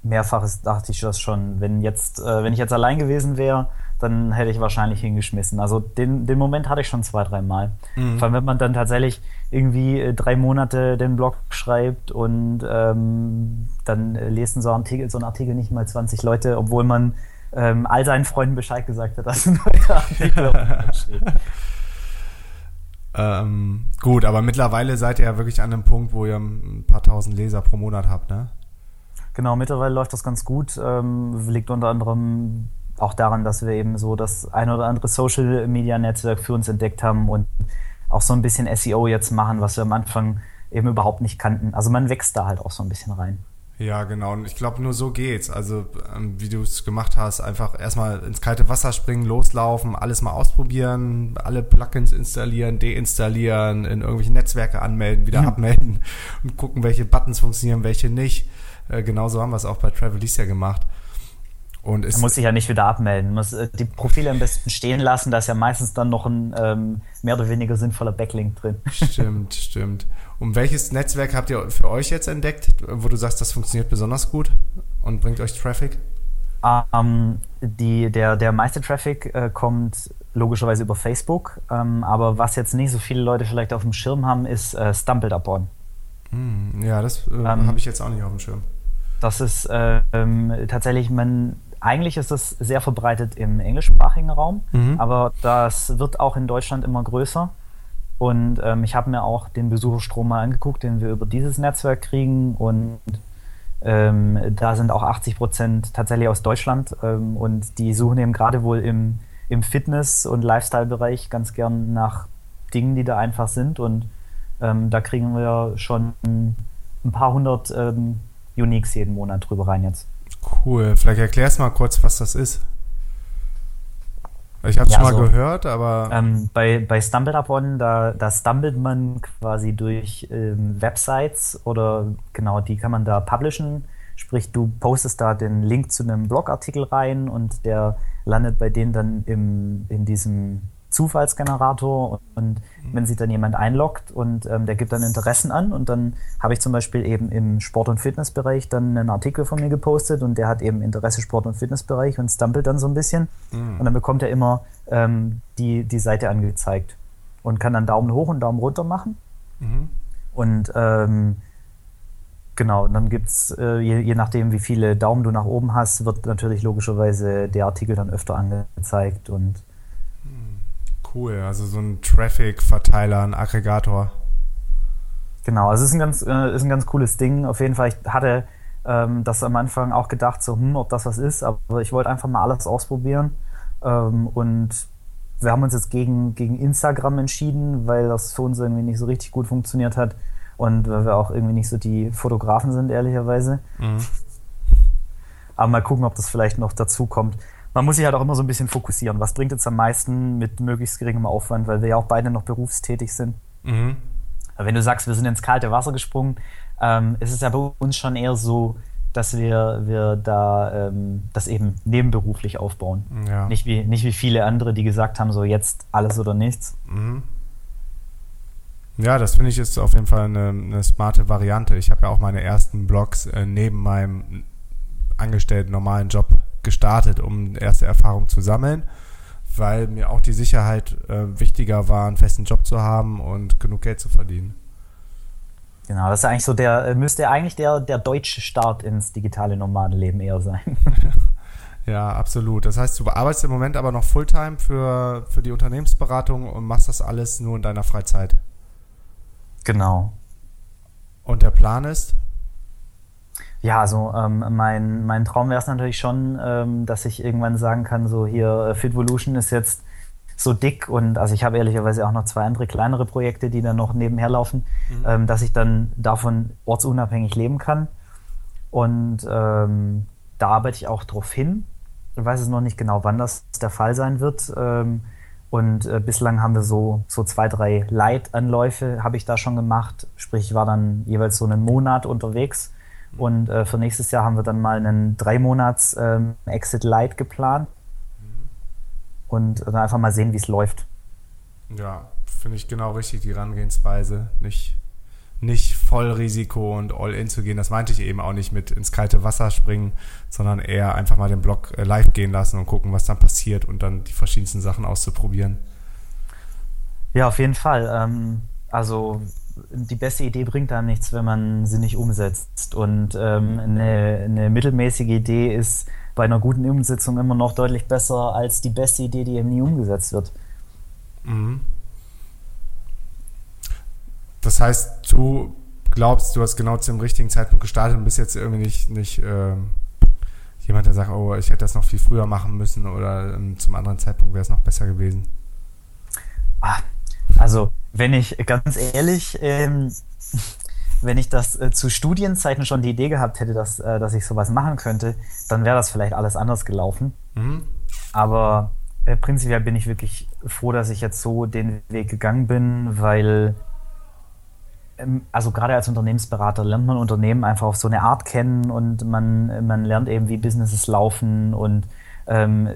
Mehrfaches dachte ich das schon. Wenn jetzt, äh, wenn ich jetzt allein gewesen wäre, dann hätte ich wahrscheinlich hingeschmissen. Also den, den Moment hatte ich schon zwei, drei Mal. Mhm. Vor allem, wenn man dann tatsächlich irgendwie äh, drei Monate den Blog schreibt und ähm, dann lesen so, Artikel, so einen Artikel nicht mal 20 Leute, obwohl man ähm, all seinen Freunden Bescheid gesagt hat, dass ein neuer Artikel steht. Ähm, gut, aber mittlerweile seid ihr ja wirklich an einem Punkt, wo ihr ein paar tausend Leser pro Monat habt, ne? Genau, mittlerweile läuft das ganz gut. Ähm, liegt unter anderem auch daran, dass wir eben so das ein oder andere Social Media Netzwerk für uns entdeckt haben und auch so ein bisschen SEO jetzt machen, was wir am Anfang eben überhaupt nicht kannten. Also man wächst da halt auch so ein bisschen rein. Ja, genau. Und ich glaube, nur so geht's. Also, ähm, wie du es gemacht hast, einfach erstmal ins kalte Wasser springen, loslaufen, alles mal ausprobieren, alle Plugins installieren, deinstallieren, in irgendwelche Netzwerke anmelden, wieder mhm. abmelden und gucken, welche Buttons funktionieren, welche nicht. Äh, genauso haben wir es auch bei Travelicia gemacht. Und es muss sich ja nicht wieder abmelden. Muss äh, die Profile am besten stehen lassen. Da ist ja meistens dann noch ein ähm, mehr oder weniger sinnvoller Backlink drin. Stimmt, stimmt. Und welches Netzwerk habt ihr für euch jetzt entdeckt, wo du sagst, das funktioniert besonders gut und bringt euch Traffic? Ähm, die, der, der meiste Traffic äh, kommt logischerweise über Facebook. Ähm, aber was jetzt nicht so viele Leute vielleicht auf dem Schirm haben, ist äh, Stumbled Upon. Hm, ja, das äh, ähm, habe ich jetzt auch nicht auf dem Schirm. Das ist ähm, tatsächlich, man eigentlich ist es sehr verbreitet im englischsprachigen Raum, mhm. aber das wird auch in Deutschland immer größer. Und ähm, ich habe mir auch den Besucherstrom mal angeguckt, den wir über dieses Netzwerk kriegen. Und ähm, da sind auch 80 Prozent tatsächlich aus Deutschland. Ähm, und die suchen eben gerade wohl im, im Fitness- und Lifestyle-Bereich ganz gern nach Dingen, die da einfach sind. Und ähm, da kriegen wir schon ein paar hundert ähm, Uniques jeden Monat drüber rein jetzt. Cool. Vielleicht erklärst du mal kurz, was das ist. Ich habe es ja, schon mal so, gehört, aber. Ähm, bei, bei StumbleUpon, da, da stumbelt man quasi durch ähm, Websites oder genau, die kann man da publishen. Sprich, du postest da den Link zu einem Blogartikel rein und der landet bei denen dann im, in diesem Zufallsgenerator und mhm. wenn sich dann jemand einloggt und ähm, der gibt dann Interessen an und dann habe ich zum Beispiel eben im Sport- und Fitnessbereich dann einen Artikel von mir gepostet und der hat eben Interesse Sport- und Fitnessbereich und stumpelt dann so ein bisschen mhm. und dann bekommt er immer ähm, die, die Seite angezeigt und kann dann Daumen hoch und Daumen runter machen mhm. und ähm, Genau, und dann gibt es, äh, je, je, nachdem, wie viele Daumen du nach oben hast, wird natürlich logischerweise der Artikel dann öfter angezeigt und Cool, also so ein Traffic-Verteiler, ein Aggregator. Genau, also es ist ein ganz, äh, ist ein ganz cooles Ding. Auf jeden Fall, ich hatte ähm, das am Anfang auch gedacht, so, hm, ob das was ist, aber ich wollte einfach mal alles ausprobieren. Ähm, und wir haben uns jetzt gegen, gegen Instagram entschieden, weil das für uns irgendwie nicht so richtig gut funktioniert hat und weil wir auch irgendwie nicht so die Fotografen sind, ehrlicherweise. Mhm. Aber mal gucken, ob das vielleicht noch dazu kommt man muss sich halt auch immer so ein bisschen fokussieren. Was bringt jetzt am meisten mit möglichst geringem Aufwand, weil wir ja auch beide noch berufstätig sind. Mhm. Wenn du sagst, wir sind ins kalte Wasser gesprungen, ähm, ist es ja bei uns schon eher so, dass wir, wir da ähm, das eben nebenberuflich aufbauen. Ja. Nicht, wie, nicht wie viele andere, die gesagt haben, so jetzt alles oder nichts. Mhm. Ja, das finde ich ist auf jeden Fall eine, eine smarte Variante. Ich habe ja auch meine ersten Blogs äh, neben meinem angestellten normalen Job gestartet, um erste Erfahrung zu sammeln, weil mir auch die Sicherheit äh, wichtiger war, einen festen Job zu haben und genug Geld zu verdienen. Genau, das ist eigentlich so der, äh, müsste eigentlich der, der deutsche Start ins digitale Nomadenleben eher sein. Ja, absolut. Das heißt, du arbeitest im Moment aber noch Fulltime für, für die Unternehmensberatung und machst das alles nur in deiner Freizeit. Genau. Und der Plan ist? Ja, also ähm, mein, mein Traum wäre es natürlich schon, ähm, dass ich irgendwann sagen kann, so hier äh, Fitvolution ist jetzt so dick und also ich habe ehrlicherweise auch noch zwei andere kleinere Projekte, die dann noch nebenher laufen, mhm. ähm, dass ich dann davon ortsunabhängig leben kann. Und ähm, da arbeite ich auch drauf hin. Ich weiß es noch nicht genau, wann das der Fall sein wird. Ähm, und äh, bislang haben wir so, so zwei, drei Leitanläufe habe ich da schon gemacht. Sprich, ich war dann jeweils so einen Monat unterwegs. Und äh, für nächstes Jahr haben wir dann mal einen drei Monats ähm, Exit Light geplant. Und dann einfach mal sehen, wie es läuft. Ja, finde ich genau richtig, die Herangehensweise. Nicht nicht voll Risiko und all in zu gehen. Das meinte ich eben auch nicht mit ins kalte Wasser springen, sondern eher einfach mal den Blog äh, live gehen lassen und gucken, was dann passiert und dann die verschiedensten Sachen auszuprobieren. Ja, auf jeden Fall. Ähm, also die beste Idee bringt einem nichts, wenn man sie nicht umsetzt. Und ähm, eine, eine mittelmäßige Idee ist bei einer guten Umsetzung immer noch deutlich besser als die beste Idee, die eben nie umgesetzt wird. Mhm. Das heißt, du glaubst, du hast genau zum richtigen Zeitpunkt gestartet und bist jetzt irgendwie nicht, nicht äh, jemand, der sagt, oh, ich hätte das noch viel früher machen müssen oder ähm, zum anderen Zeitpunkt wäre es noch besser gewesen. Ah, also, wenn ich ganz ehrlich, ähm, wenn ich das äh, zu Studienzeiten schon die Idee gehabt hätte, dass, äh, dass ich sowas machen könnte, dann wäre das vielleicht alles anders gelaufen. Mhm. Aber äh, prinzipiell bin ich wirklich froh, dass ich jetzt so den Weg gegangen bin, weil ähm, also gerade als Unternehmensberater lernt man Unternehmen einfach auf so eine Art kennen und man, man lernt eben, wie Businesses laufen und ähm,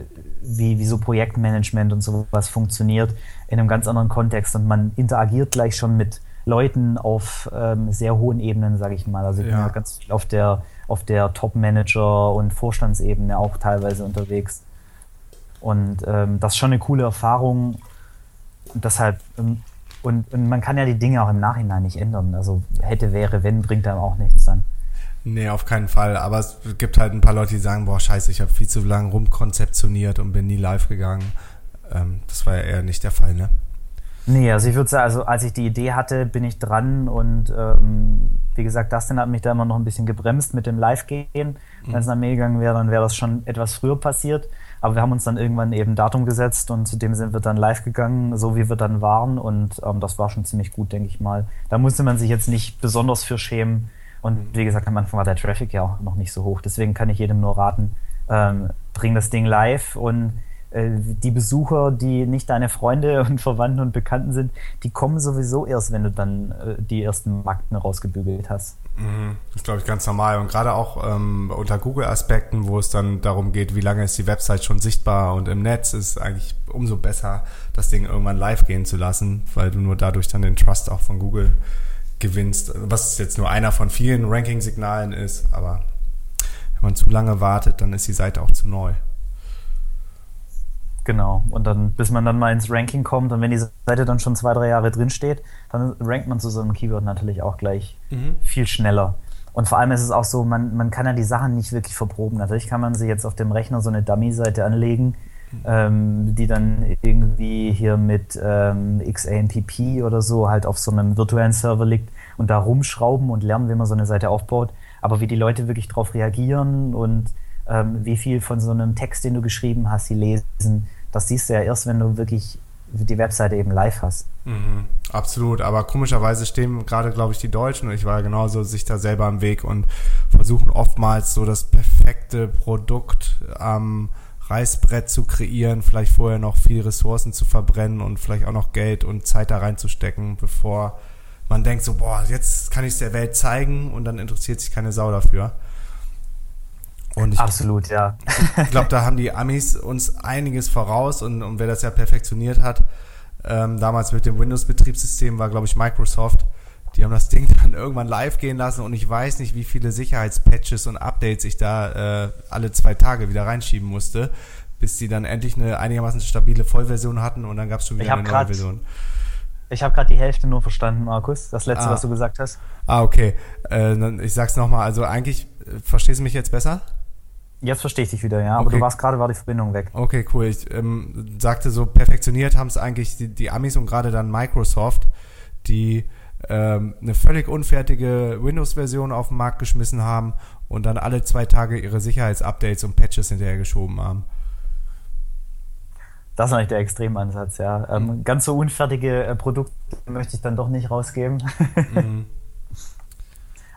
wie, wie so Projektmanagement und sowas funktioniert in einem ganz anderen Kontext und man interagiert gleich schon mit Leuten auf ähm, sehr hohen Ebenen, sage ich mal. Also ich ja. bin ja ganz viel auf der, auf der Top-Manager- und Vorstandsebene auch teilweise unterwegs. Und ähm, das ist schon eine coole Erfahrung. Und deshalb ähm, und, und, man kann ja die Dinge auch im Nachhinein nicht ändern. Also hätte, wäre, wenn, bringt einem auch nichts dann. Nee, auf keinen Fall. Aber es gibt halt ein paar Leute, die sagen, boah, scheiße, ich habe viel zu lange rumkonzeptioniert und bin nie live gegangen. Ähm, das war ja eher nicht der Fall, ne? Nee, also ich würde sagen, also als ich die Idee hatte, bin ich dran und ähm, wie gesagt, Dustin hat mich da immer noch ein bisschen gebremst mit dem Live-Gehen. Wenn es nach mir gegangen wäre, dann wäre das schon etwas früher passiert. Aber wir haben uns dann irgendwann eben ein Datum gesetzt und zudem sind wir dann live gegangen, so wie wir dann waren. Und ähm, das war schon ziemlich gut, denke ich mal. Da musste man sich jetzt nicht besonders für schämen. Und wie gesagt, am Anfang war der Traffic ja auch noch nicht so hoch. Deswegen kann ich jedem nur raten, ähm, bring das Ding live und äh, die Besucher, die nicht deine Freunde und Verwandten und Bekannten sind, die kommen sowieso erst, wenn du dann äh, die ersten Markten rausgebügelt hast. Mhm. Das ist, glaube ich, ganz normal. Und gerade auch ähm, unter Google-Aspekten, wo es dann darum geht, wie lange ist die Website schon sichtbar und im Netz, ist eigentlich umso besser, das Ding irgendwann live gehen zu lassen, weil du nur dadurch dann den Trust auch von Google gewinnst. Was jetzt nur einer von vielen Ranking-Signalen ist, aber wenn man zu lange wartet, dann ist die Seite auch zu neu. Genau. Und dann, bis man dann mal ins Ranking kommt und wenn die Seite dann schon zwei, drei Jahre drin steht, dann rankt man zu so einem Keyword natürlich auch gleich mhm. viel schneller. Und vor allem ist es auch so, man, man kann ja die Sachen nicht wirklich verproben. Natürlich kann man sie jetzt auf dem Rechner so eine Dummy-Seite anlegen. Ähm, die dann irgendwie hier mit ähm, XAMPP oder so halt auf so einem virtuellen Server liegt und da rumschrauben und lernen, wie man so eine Seite aufbaut. Aber wie die Leute wirklich darauf reagieren und ähm, wie viel von so einem Text, den du geschrieben hast, sie lesen, das siehst du ja erst, wenn du wirklich die Webseite eben live hast. Mhm, absolut, aber komischerweise stehen gerade, glaube ich, die Deutschen, und ich war ja genauso, sich da selber am Weg und versuchen oftmals so das perfekte Produkt am Reißbrett zu kreieren, vielleicht vorher noch viel Ressourcen zu verbrennen und vielleicht auch noch Geld und Zeit da reinzustecken, bevor man denkt so, boah, jetzt kann ich es der Welt zeigen und dann interessiert sich keine Sau dafür. Und ich, Absolut, ja. ich glaube, da haben die Amis uns einiges voraus und, und wer das ja perfektioniert hat, ähm, damals mit dem Windows-Betriebssystem war, glaube ich, Microsoft. Die haben das Ding dann irgendwann live gehen lassen und ich weiß nicht, wie viele Sicherheitspatches und Updates ich da äh, alle zwei Tage wieder reinschieben musste, bis die dann endlich eine einigermaßen stabile Vollversion hatten und dann gab es schon wieder eine neue Version Ich habe gerade die Hälfte nur verstanden, Markus. Das letzte, ah. was du gesagt hast. Ah, okay. Äh, ich sag's nochmal. Also eigentlich, äh, verstehst du mich jetzt besser? Jetzt verstehe ich dich wieder, ja. Aber okay. du warst gerade, war die Verbindung weg. Okay, cool. Ich ähm, sagte so, perfektioniert haben es eigentlich die, die Amis und gerade dann Microsoft, die ähm, eine völlig unfertige Windows-Version auf den Markt geschmissen haben und dann alle zwei Tage ihre Sicherheitsupdates und Patches hinterher geschoben haben. Das ist eigentlich der Extremansatz, ja. Ähm, mhm. ganz so unfertige äh, Produkte möchte ich dann doch nicht rausgeben. Mhm.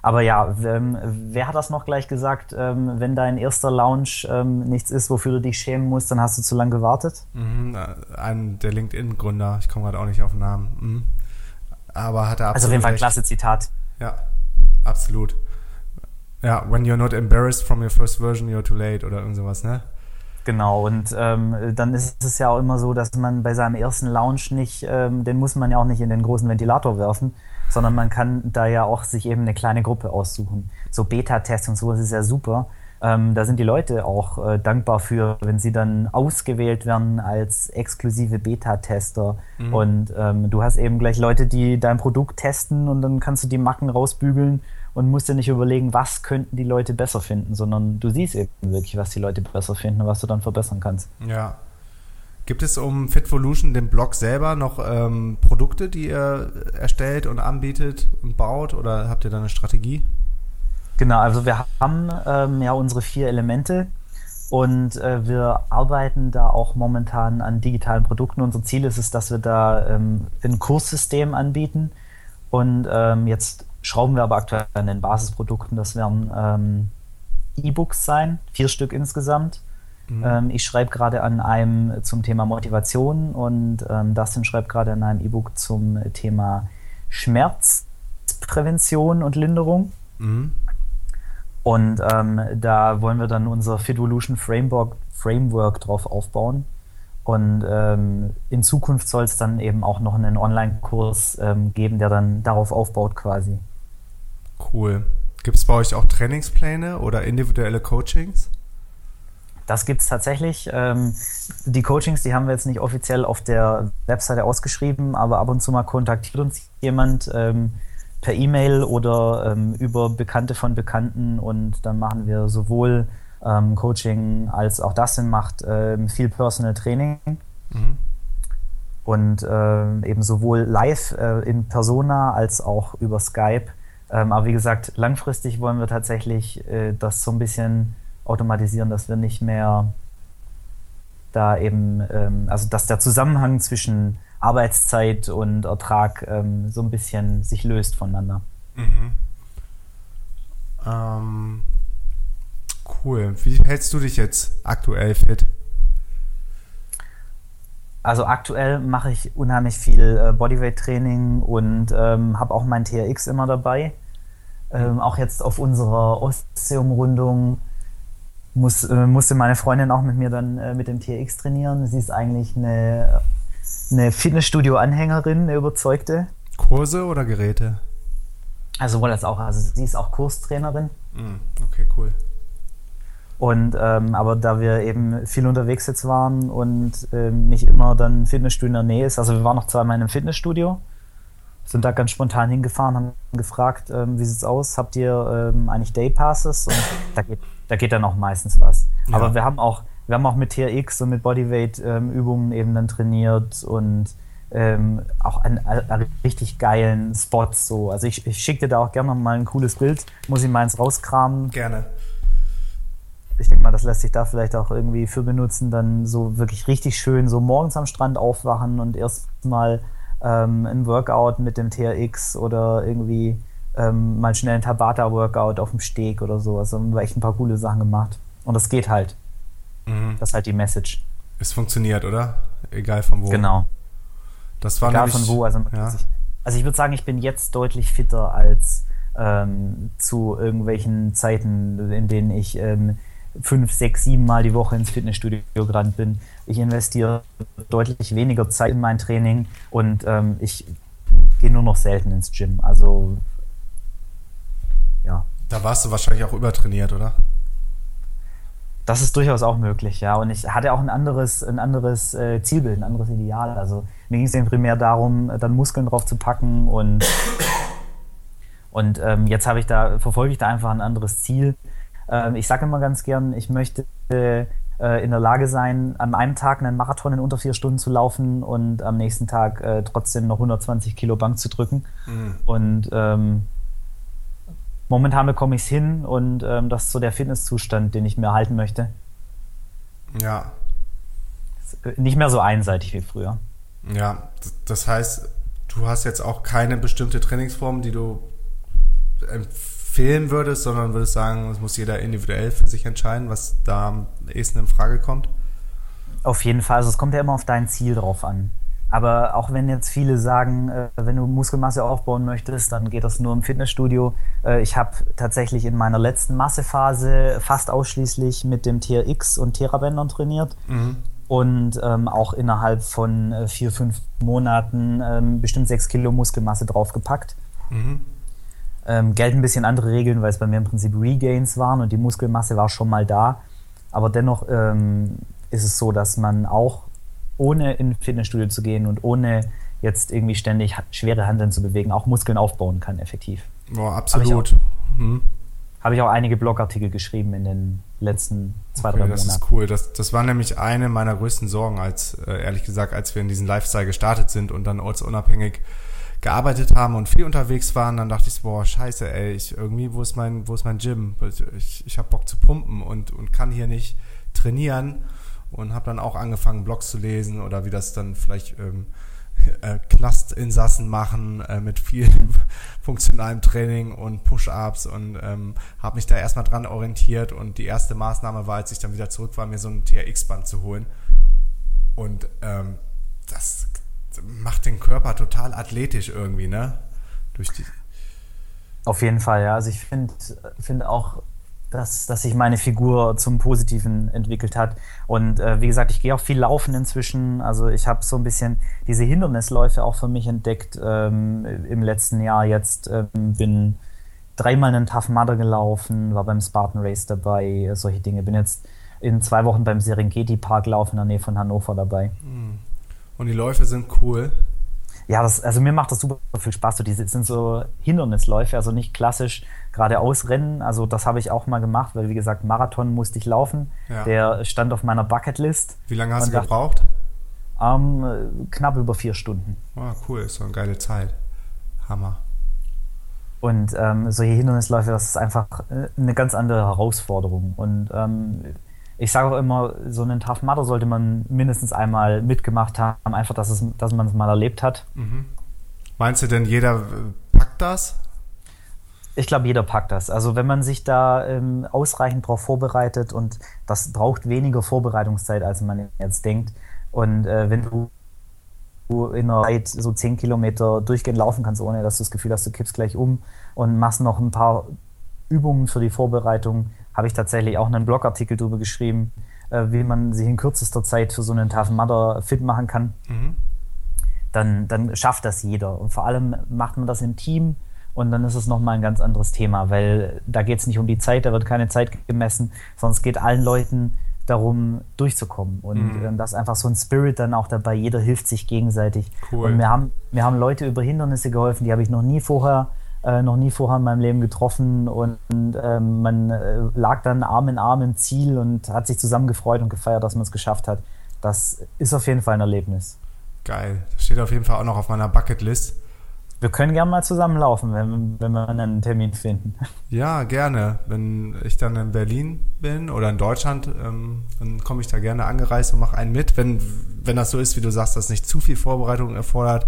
Aber ja, ähm, wer hat das noch gleich gesagt? Ähm, wenn dein erster Launch ähm, nichts ist, wofür du dich schämen musst, dann hast du zu lange gewartet? Mhm, ein der LinkedIn-Gründer, ich komme gerade auch nicht auf den Namen. Mhm. Aber hat er absolut. Also auf jeden Fall ein klasse Zitat. Ja, absolut. Ja, when you're not embarrassed from your first version, you're too late oder irgend sowas, ne? Genau, und ähm, dann ist es ja auch immer so, dass man bei seinem ersten Launch nicht, ähm, den muss man ja auch nicht in den großen Ventilator werfen, sondern man kann da ja auch sich eben eine kleine Gruppe aussuchen. So Beta-Tests und sowas ist ja super. Ähm, da sind die Leute auch äh, dankbar für, wenn sie dann ausgewählt werden als exklusive Beta-Tester. Mhm. Und ähm, du hast eben gleich Leute, die dein Produkt testen und dann kannst du die Macken rausbügeln und musst dir nicht überlegen, was könnten die Leute besser finden, sondern du siehst eben wirklich, was die Leute besser finden und was du dann verbessern kannst. Ja. Gibt es um Fitvolution, den Blog selber, noch ähm, Produkte, die ihr erstellt und anbietet und baut oder habt ihr da eine Strategie? Genau, also wir haben ähm, ja unsere vier Elemente und äh, wir arbeiten da auch momentan an digitalen Produkten. Unser Ziel ist es, dass wir da ähm, ein Kurssystem anbieten und ähm, jetzt schrauben wir aber aktuell an den Basisprodukten. Das werden ähm, E-Books sein, vier Stück insgesamt. Mhm. Ähm, ich schreibe gerade an einem zum Thema Motivation und ähm, Dustin schreibt gerade an einem E-Book zum Thema Schmerzprävention und Linderung. Mhm. Und ähm, da wollen wir dann unser Fitvolution Framework, Framework drauf aufbauen. Und ähm, in Zukunft soll es dann eben auch noch einen Online-Kurs ähm, geben, der dann darauf aufbaut quasi. Cool. Gibt es bei euch auch Trainingspläne oder individuelle Coachings? Das gibt es tatsächlich. Ähm, die Coachings, die haben wir jetzt nicht offiziell auf der Webseite ausgeschrieben, aber ab und zu mal kontaktiert uns jemand ähm, per E-Mail oder ähm, über Bekannte von Bekannten und dann machen wir sowohl ähm, Coaching als auch das macht ähm, viel Personal Training. Mhm. Und äh, eben sowohl live äh, in Persona als auch über Skype ähm, aber wie gesagt, langfristig wollen wir tatsächlich äh, das so ein bisschen automatisieren, dass wir nicht mehr da eben, ähm, also dass der Zusammenhang zwischen Arbeitszeit und Ertrag ähm, so ein bisschen sich löst voneinander. Mhm. Ähm, cool. Wie hältst du dich jetzt aktuell fit? Also aktuell mache ich unheimlich viel äh, Bodyweight-Training und ähm, habe auch mein TRX immer dabei. Ähm, auch jetzt auf unserer Ostseeumrundung muss, äh, musste meine Freundin auch mit mir dann äh, mit dem TRX trainieren. Sie ist eigentlich eine, eine Fitnessstudio-Anhängerin, eine überzeugte. Kurse oder Geräte? Also wohl als auch. Also sie ist auch Kurstrainerin. Mm, okay, cool. Und ähm, aber da wir eben viel unterwegs jetzt waren und ähm, nicht immer dann Fitnessstudio in der Nähe ist, also wir waren noch zweimal in einem Fitnessstudio, sind da ganz spontan hingefahren, haben gefragt, ähm, wie sieht's aus, habt ihr ähm, eigentlich Daypasses? Und da geht, da geht dann auch meistens was. Ja. Aber wir haben auch, wir haben auch mit TRX und mit Bodyweight ähm, Übungen eben dann trainiert und ähm, auch an, an, richtig geilen Spots so. Also ich, ich schicke dir da auch gerne mal ein cooles Bild, muss ich meins rauskramen. Gerne ich denke mal, das lässt sich da vielleicht auch irgendwie für benutzen, dann so wirklich richtig schön so morgens am Strand aufwachen und erstmal ähm, ein Workout mit dem TRX oder irgendwie ähm, mal schnell ein Tabata-Workout auf dem Steg oder so. Also haben wir echt ein paar coole Sachen gemacht. Und das geht halt. Mhm. Das ist halt die Message. Es funktioniert, oder? Egal von wo. Genau. Das war Egal von wo. Also, ja. ich, also ich würde sagen, ich bin jetzt deutlich fitter als ähm, zu irgendwelchen Zeiten, in denen ich ähm, fünf, sechs, sieben Mal die Woche ins Fitnessstudio gerannt bin. Ich investiere deutlich weniger Zeit in mein Training und ähm, ich gehe nur noch selten ins Gym. Also ja. Da warst du wahrscheinlich auch übertrainiert, oder? Das ist durchaus auch möglich, ja. Und ich hatte auch ein anderes, ein anderes äh, Zielbild, ein anderes Ideal. Also mir ging es eben primär darum, dann Muskeln drauf zu packen und, und ähm, jetzt habe ich da, verfolge ich da einfach ein anderes Ziel. Ähm, ich sage immer ganz gern, ich möchte äh, in der Lage sein, an einem Tag einen Marathon in unter vier Stunden zu laufen und am nächsten Tag äh, trotzdem noch 120 Kilo Bank zu drücken. Mhm. Und ähm, momentan bekomme ich es hin und ähm, das ist so der Fitnesszustand, den ich mir erhalten möchte. Ja. Nicht mehr so einseitig wie früher. Ja, das heißt, du hast jetzt auch keine bestimmte Trainingsform, die du empfehlen würdest, sondern würdest sagen, es muss jeder individuell für sich entscheiden, was da am ehesten in Frage kommt? Auf jeden Fall. Also es kommt ja immer auf dein Ziel drauf an. Aber auch wenn jetzt viele sagen, äh, wenn du Muskelmasse aufbauen möchtest, dann geht das nur im Fitnessstudio. Äh, ich habe tatsächlich in meiner letzten Massephase fast ausschließlich mit dem TRX und Therabändern trainiert. Mhm. Und ähm, auch innerhalb von äh, vier, fünf Monaten ähm, bestimmt sechs Kilo Muskelmasse draufgepackt. Mhm. Ähm, gelten ein bisschen andere Regeln, weil es bei mir im Prinzip Regains waren und die Muskelmasse war schon mal da. Aber dennoch ähm, ist es so, dass man auch ohne in Fitnessstudio zu gehen und ohne jetzt irgendwie ständig schwere Handeln zu bewegen, auch Muskeln aufbauen kann, effektiv. Boah, absolut. Habe ich, auch, hm. hab ich auch einige Blogartikel geschrieben in den letzten zwei, okay, drei Monaten. Das ist cool. Das, das war nämlich eine meiner größten Sorgen, als, äh, ehrlich gesagt, als wir in diesen Lifestyle gestartet sind und dann ortsunabhängig gearbeitet haben und viel unterwegs waren, dann dachte ich so, boah, scheiße, ey, ich irgendwie, wo ist mein, wo ist mein Gym? Ich, ich habe Bock zu pumpen und, und kann hier nicht trainieren und habe dann auch angefangen, Blogs zu lesen oder wie das dann vielleicht ähm, äh, Knastinsassen machen äh, mit viel funktionalem Training und Push-Ups und ähm, habe mich da erstmal dran orientiert und die erste Maßnahme war, als ich dann wieder zurück war, mir so ein TRX-Band zu holen und ähm, das macht den Körper total athletisch irgendwie, ne? Durch die Auf jeden Fall, ja. Also ich finde find auch dass, dass sich meine Figur zum Positiven entwickelt hat. Und äh, wie gesagt, ich gehe auch viel laufen inzwischen. Also ich habe so ein bisschen diese Hindernisläufe auch für mich entdeckt ähm, im letzten Jahr. Jetzt ähm, bin dreimal einen Tough Mudder gelaufen, war beim Spartan Race dabei, solche Dinge. Bin jetzt in zwei Wochen beim Serengeti Park laufen in der Nähe von Hannover dabei. Hm. Und die Läufe sind cool. Ja, das, also mir macht das super viel Spaß. So, diese sind so Hindernisläufe, also nicht klassisch geradeaus rennen. Also das habe ich auch mal gemacht, weil wie gesagt, Marathon musste ich laufen. Ja. Der stand auf meiner Bucketlist. Wie lange hast du gebraucht? Ähm, knapp über vier Stunden. Oh, cool, ist so eine geile Zeit. Hammer. Und ähm, solche Hindernisläufe, das ist einfach äh, eine ganz andere Herausforderung. Und ähm, ich sage auch immer, so einen Tough Mudder sollte man mindestens einmal mitgemacht haben, einfach, dass, es, dass man es mal erlebt hat. Mhm. Meinst du denn, jeder packt das? Ich glaube, jeder packt das. Also wenn man sich da ähm, ausreichend darauf vorbereitet und das braucht weniger Vorbereitungszeit, als man jetzt denkt. Und äh, wenn du in einer Zeit so 10 Kilometer durchgehend laufen kannst, ohne dass du das Gefühl hast, du kippst gleich um und machst noch ein paar Übungen für die Vorbereitung, habe ich tatsächlich auch einen Blogartikel darüber geschrieben, äh, wie man sich in kürzester Zeit für so einen Tough Mudder fit machen kann. Mhm. Dann, dann schafft das jeder. Und vor allem macht man das im Team und dann ist es nochmal ein ganz anderes Thema, weil da geht es nicht um die Zeit, da wird keine Zeit gemessen, sondern es geht allen Leuten darum, durchzukommen. Und mhm. ähm, das ist einfach so ein Spirit dann auch dabei. Jeder hilft sich gegenseitig. Cool. Und wir haben, wir haben Leute über Hindernisse geholfen, die habe ich noch nie vorher äh, noch nie vorher in meinem Leben getroffen und, und ähm, man äh, lag dann Arm in Arm im Ziel und hat sich zusammen gefreut und gefeiert, dass man es geschafft hat. Das ist auf jeden Fall ein Erlebnis. Geil. Das steht auf jeden Fall auch noch auf meiner Bucketlist. Wir können gerne mal zusammenlaufen, wenn, wenn wir einen Termin finden. Ja, gerne. Wenn ich dann in Berlin bin oder in Deutschland, ähm, dann komme ich da gerne angereist und mache einen mit, wenn, wenn das so ist, wie du sagst, dass nicht zu viel Vorbereitung erfordert,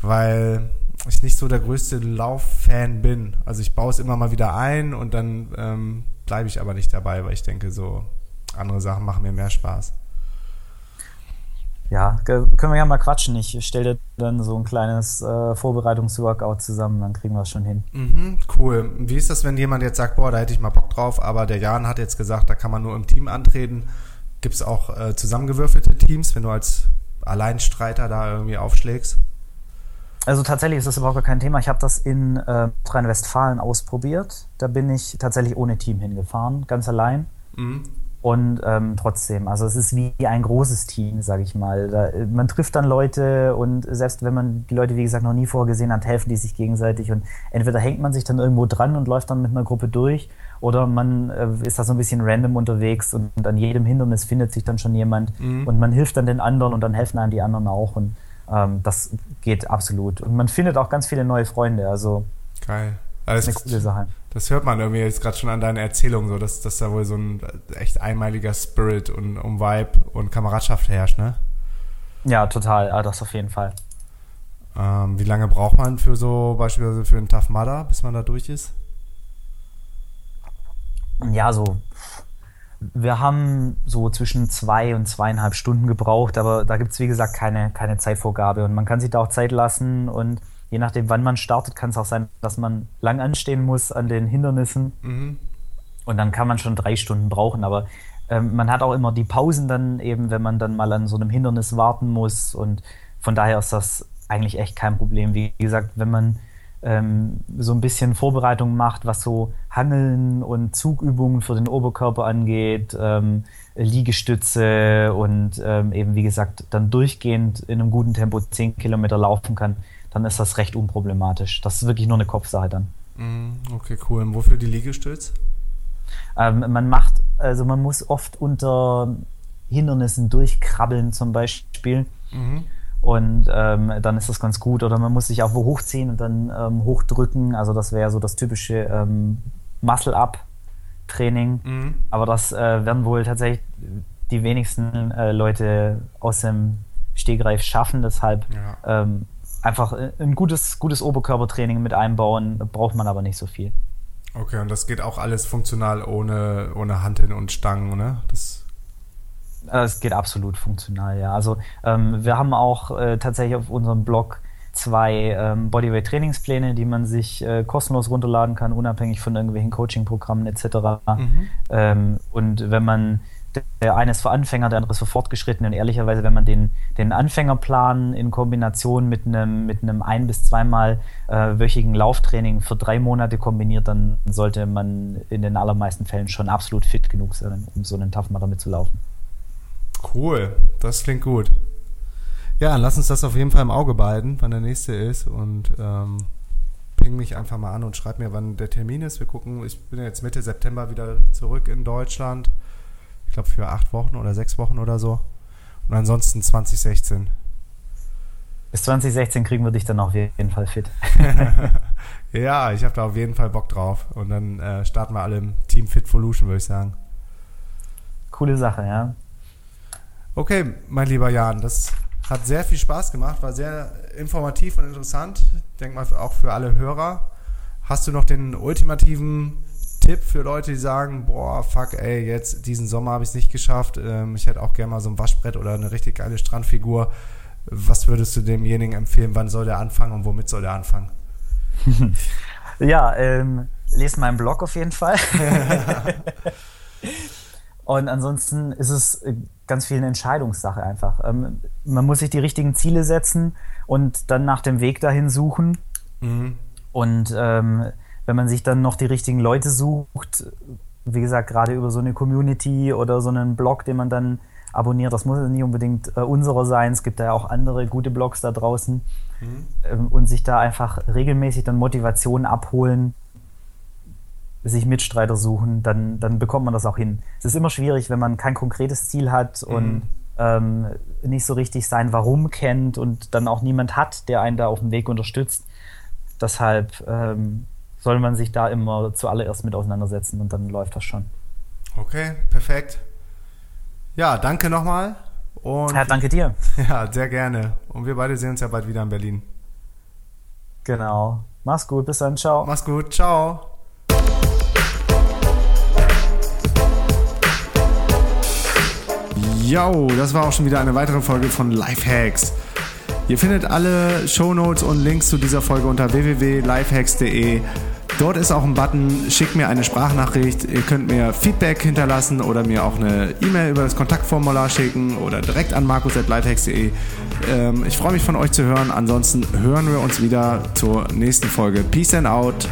weil ich nicht so der größte Lauffan bin. Also ich baue es immer mal wieder ein und dann ähm, bleibe ich aber nicht dabei, weil ich denke, so andere Sachen machen mir mehr Spaß. Ja, können wir ja mal quatschen. Ich stelle dir dann so ein kleines äh, Vorbereitungsworkout zusammen, dann kriegen wir es schon hin. Mhm, cool. Wie ist das, wenn jemand jetzt sagt, boah, da hätte ich mal Bock drauf, aber der Jan hat jetzt gesagt, da kann man nur im Team antreten. Gibt es auch äh, zusammengewürfelte Teams, wenn du als Alleinstreiter da irgendwie aufschlägst? Also tatsächlich ist das überhaupt gar kein Thema. Ich habe das in äh, Rhein-Westfalen ausprobiert. Da bin ich tatsächlich ohne Team hingefahren, ganz allein. Mhm. Und ähm, trotzdem, also es ist wie ein großes Team, sage ich mal. Da, man trifft dann Leute und selbst wenn man die Leute, wie gesagt, noch nie vorher gesehen hat, helfen die sich gegenseitig. Und entweder hängt man sich dann irgendwo dran und läuft dann mit einer Gruppe durch oder man äh, ist da so ein bisschen random unterwegs und, und an jedem Hindernis findet sich dann schon jemand mhm. und man hilft dann den anderen und dann helfen einem die anderen auch. Und ähm, das geht absolut. Und man findet auch ganz viele neue Freunde. Also Geil. Also eine coole Sache. Das hört man irgendwie jetzt gerade schon an deiner Erzählung, so dass, dass da wohl so ein echt einmaliger Spirit und um Vibe und Kameradschaft herrscht, ne? Ja, total. Ja, das auf jeden Fall. Ähm, wie lange braucht man für so beispielsweise für einen Tough Mudder, bis man da durch ist? Ja, so. Wir haben so zwischen zwei und zweieinhalb Stunden gebraucht, aber da gibt es wie gesagt keine, keine Zeitvorgabe und man kann sich da auch Zeit lassen und je nachdem, wann man startet, kann es auch sein, dass man lang anstehen muss an den Hindernissen. Mhm. Und dann kann man schon drei Stunden brauchen. Aber ähm, man hat auch immer die Pausen dann eben, wenn man dann mal an so einem Hindernis warten muss. Und von daher ist das eigentlich echt kein Problem. Wie gesagt, wenn man ähm, so ein bisschen Vorbereitung macht, was so Hangeln und Zugübungen für den Oberkörper angeht, ähm, Liegestütze und ähm, eben, wie gesagt, dann durchgehend in einem guten Tempo 10 Kilometer laufen kann, dann ist das recht unproblematisch. Das ist wirklich nur eine Kopfsache dann. Mm, okay, cool. Und wofür die Liegestütz? Ähm, man macht, also man muss oft unter Hindernissen durchkrabbeln zum Beispiel. Mhm. Und ähm, dann ist das ganz gut. Oder man muss sich auch wo hochziehen und dann ähm, hochdrücken. Also das wäre so das typische ähm, Muscle-Up-Training. Mhm. Aber das äh, werden wohl tatsächlich die wenigsten äh, Leute aus dem Stegreif schaffen. Deshalb ja. ähm, einfach äh, ein gutes, gutes Oberkörpertraining mit einbauen, braucht man aber nicht so viel. Okay, und das geht auch alles funktional ohne, ohne Hanteln und Stangen, ne? Das es geht absolut funktional, ja. Also ähm, wir haben auch äh, tatsächlich auf unserem Blog zwei ähm, Bodyweight-Trainingspläne, die man sich äh, kostenlos runterladen kann, unabhängig von irgendwelchen Coaching-Programmen etc. Mhm. Ähm, und wenn man der eine ist für Anfänger, der andere ist für Fortgeschrittene. Und ehrlicherweise, wenn man den, den Anfängerplan in Kombination mit einem, mit einem ein- bis zweimal äh, wöchigen Lauftraining für drei Monate kombiniert, dann sollte man in den allermeisten Fällen schon absolut fit genug sein, um so einen Tough Mudder mitzulaufen. Cool, das klingt gut. Ja, lass uns das auf jeden Fall im Auge behalten, wann der nächste ist und ähm, ping mich einfach mal an und schreib mir, wann der Termin ist. Wir gucken, ich bin jetzt Mitte September wieder zurück in Deutschland ich glaube für acht Wochen oder sechs Wochen oder so. Und ansonsten 2016. Bis 2016 kriegen wir dich dann auf jeden Fall fit. ja, ich habe da auf jeden Fall Bock drauf. Und dann äh, starten wir alle im Team Fit Volution, würde ich sagen. Coole Sache, ja. Okay, mein lieber Jan, das hat sehr viel Spaß gemacht, war sehr informativ und interessant. Ich denke mal auch für alle Hörer. Hast du noch den ultimativen Tipp für Leute, die sagen, boah, fuck, ey, jetzt diesen Sommer habe ich es nicht geschafft. Ähm, ich hätte auch gerne mal so ein Waschbrett oder eine richtig geile Strandfigur. Was würdest du demjenigen empfehlen? Wann soll der anfangen und womit soll der anfangen? ja, ähm, lest meinen Blog auf jeden Fall. und ansonsten ist es äh, ganz viel eine Entscheidungssache einfach. Ähm, man muss sich die richtigen Ziele setzen und dann nach dem Weg dahin suchen. Mhm. Und ähm, wenn man sich dann noch die richtigen Leute sucht, wie gesagt, gerade über so eine Community oder so einen Blog, den man dann abonniert, das muss nicht unbedingt äh, unserer sein, es gibt da ja auch andere gute Blogs da draußen mhm. ähm, und sich da einfach regelmäßig dann Motivation abholen, sich Mitstreiter suchen, dann, dann bekommt man das auch hin. Es ist immer schwierig, wenn man kein konkretes Ziel hat mhm. und ähm, nicht so richtig sein Warum kennt und dann auch niemand hat, der einen da auf dem Weg unterstützt. Deshalb ähm, soll man sich da immer zuallererst mit auseinandersetzen und dann läuft das schon. Okay, perfekt. Ja, danke nochmal. Und ja, danke dir. Ja, sehr gerne. Und wir beide sehen uns ja bald wieder in Berlin. Genau. Mach's gut, bis dann, ciao. Mach's gut, ciao. Yo, das war auch schon wieder eine weitere Folge von Lifehacks. Ihr findet alle Shownotes und Links zu dieser Folge unter www.lifehacks.de. Dort ist auch ein Button, schickt mir eine Sprachnachricht. Ihr könnt mir Feedback hinterlassen oder mir auch eine E-Mail über das Kontaktformular schicken oder direkt an markus.lifehacks.de. Ähm, ich freue mich von euch zu hören. Ansonsten hören wir uns wieder zur nächsten Folge. Peace and out.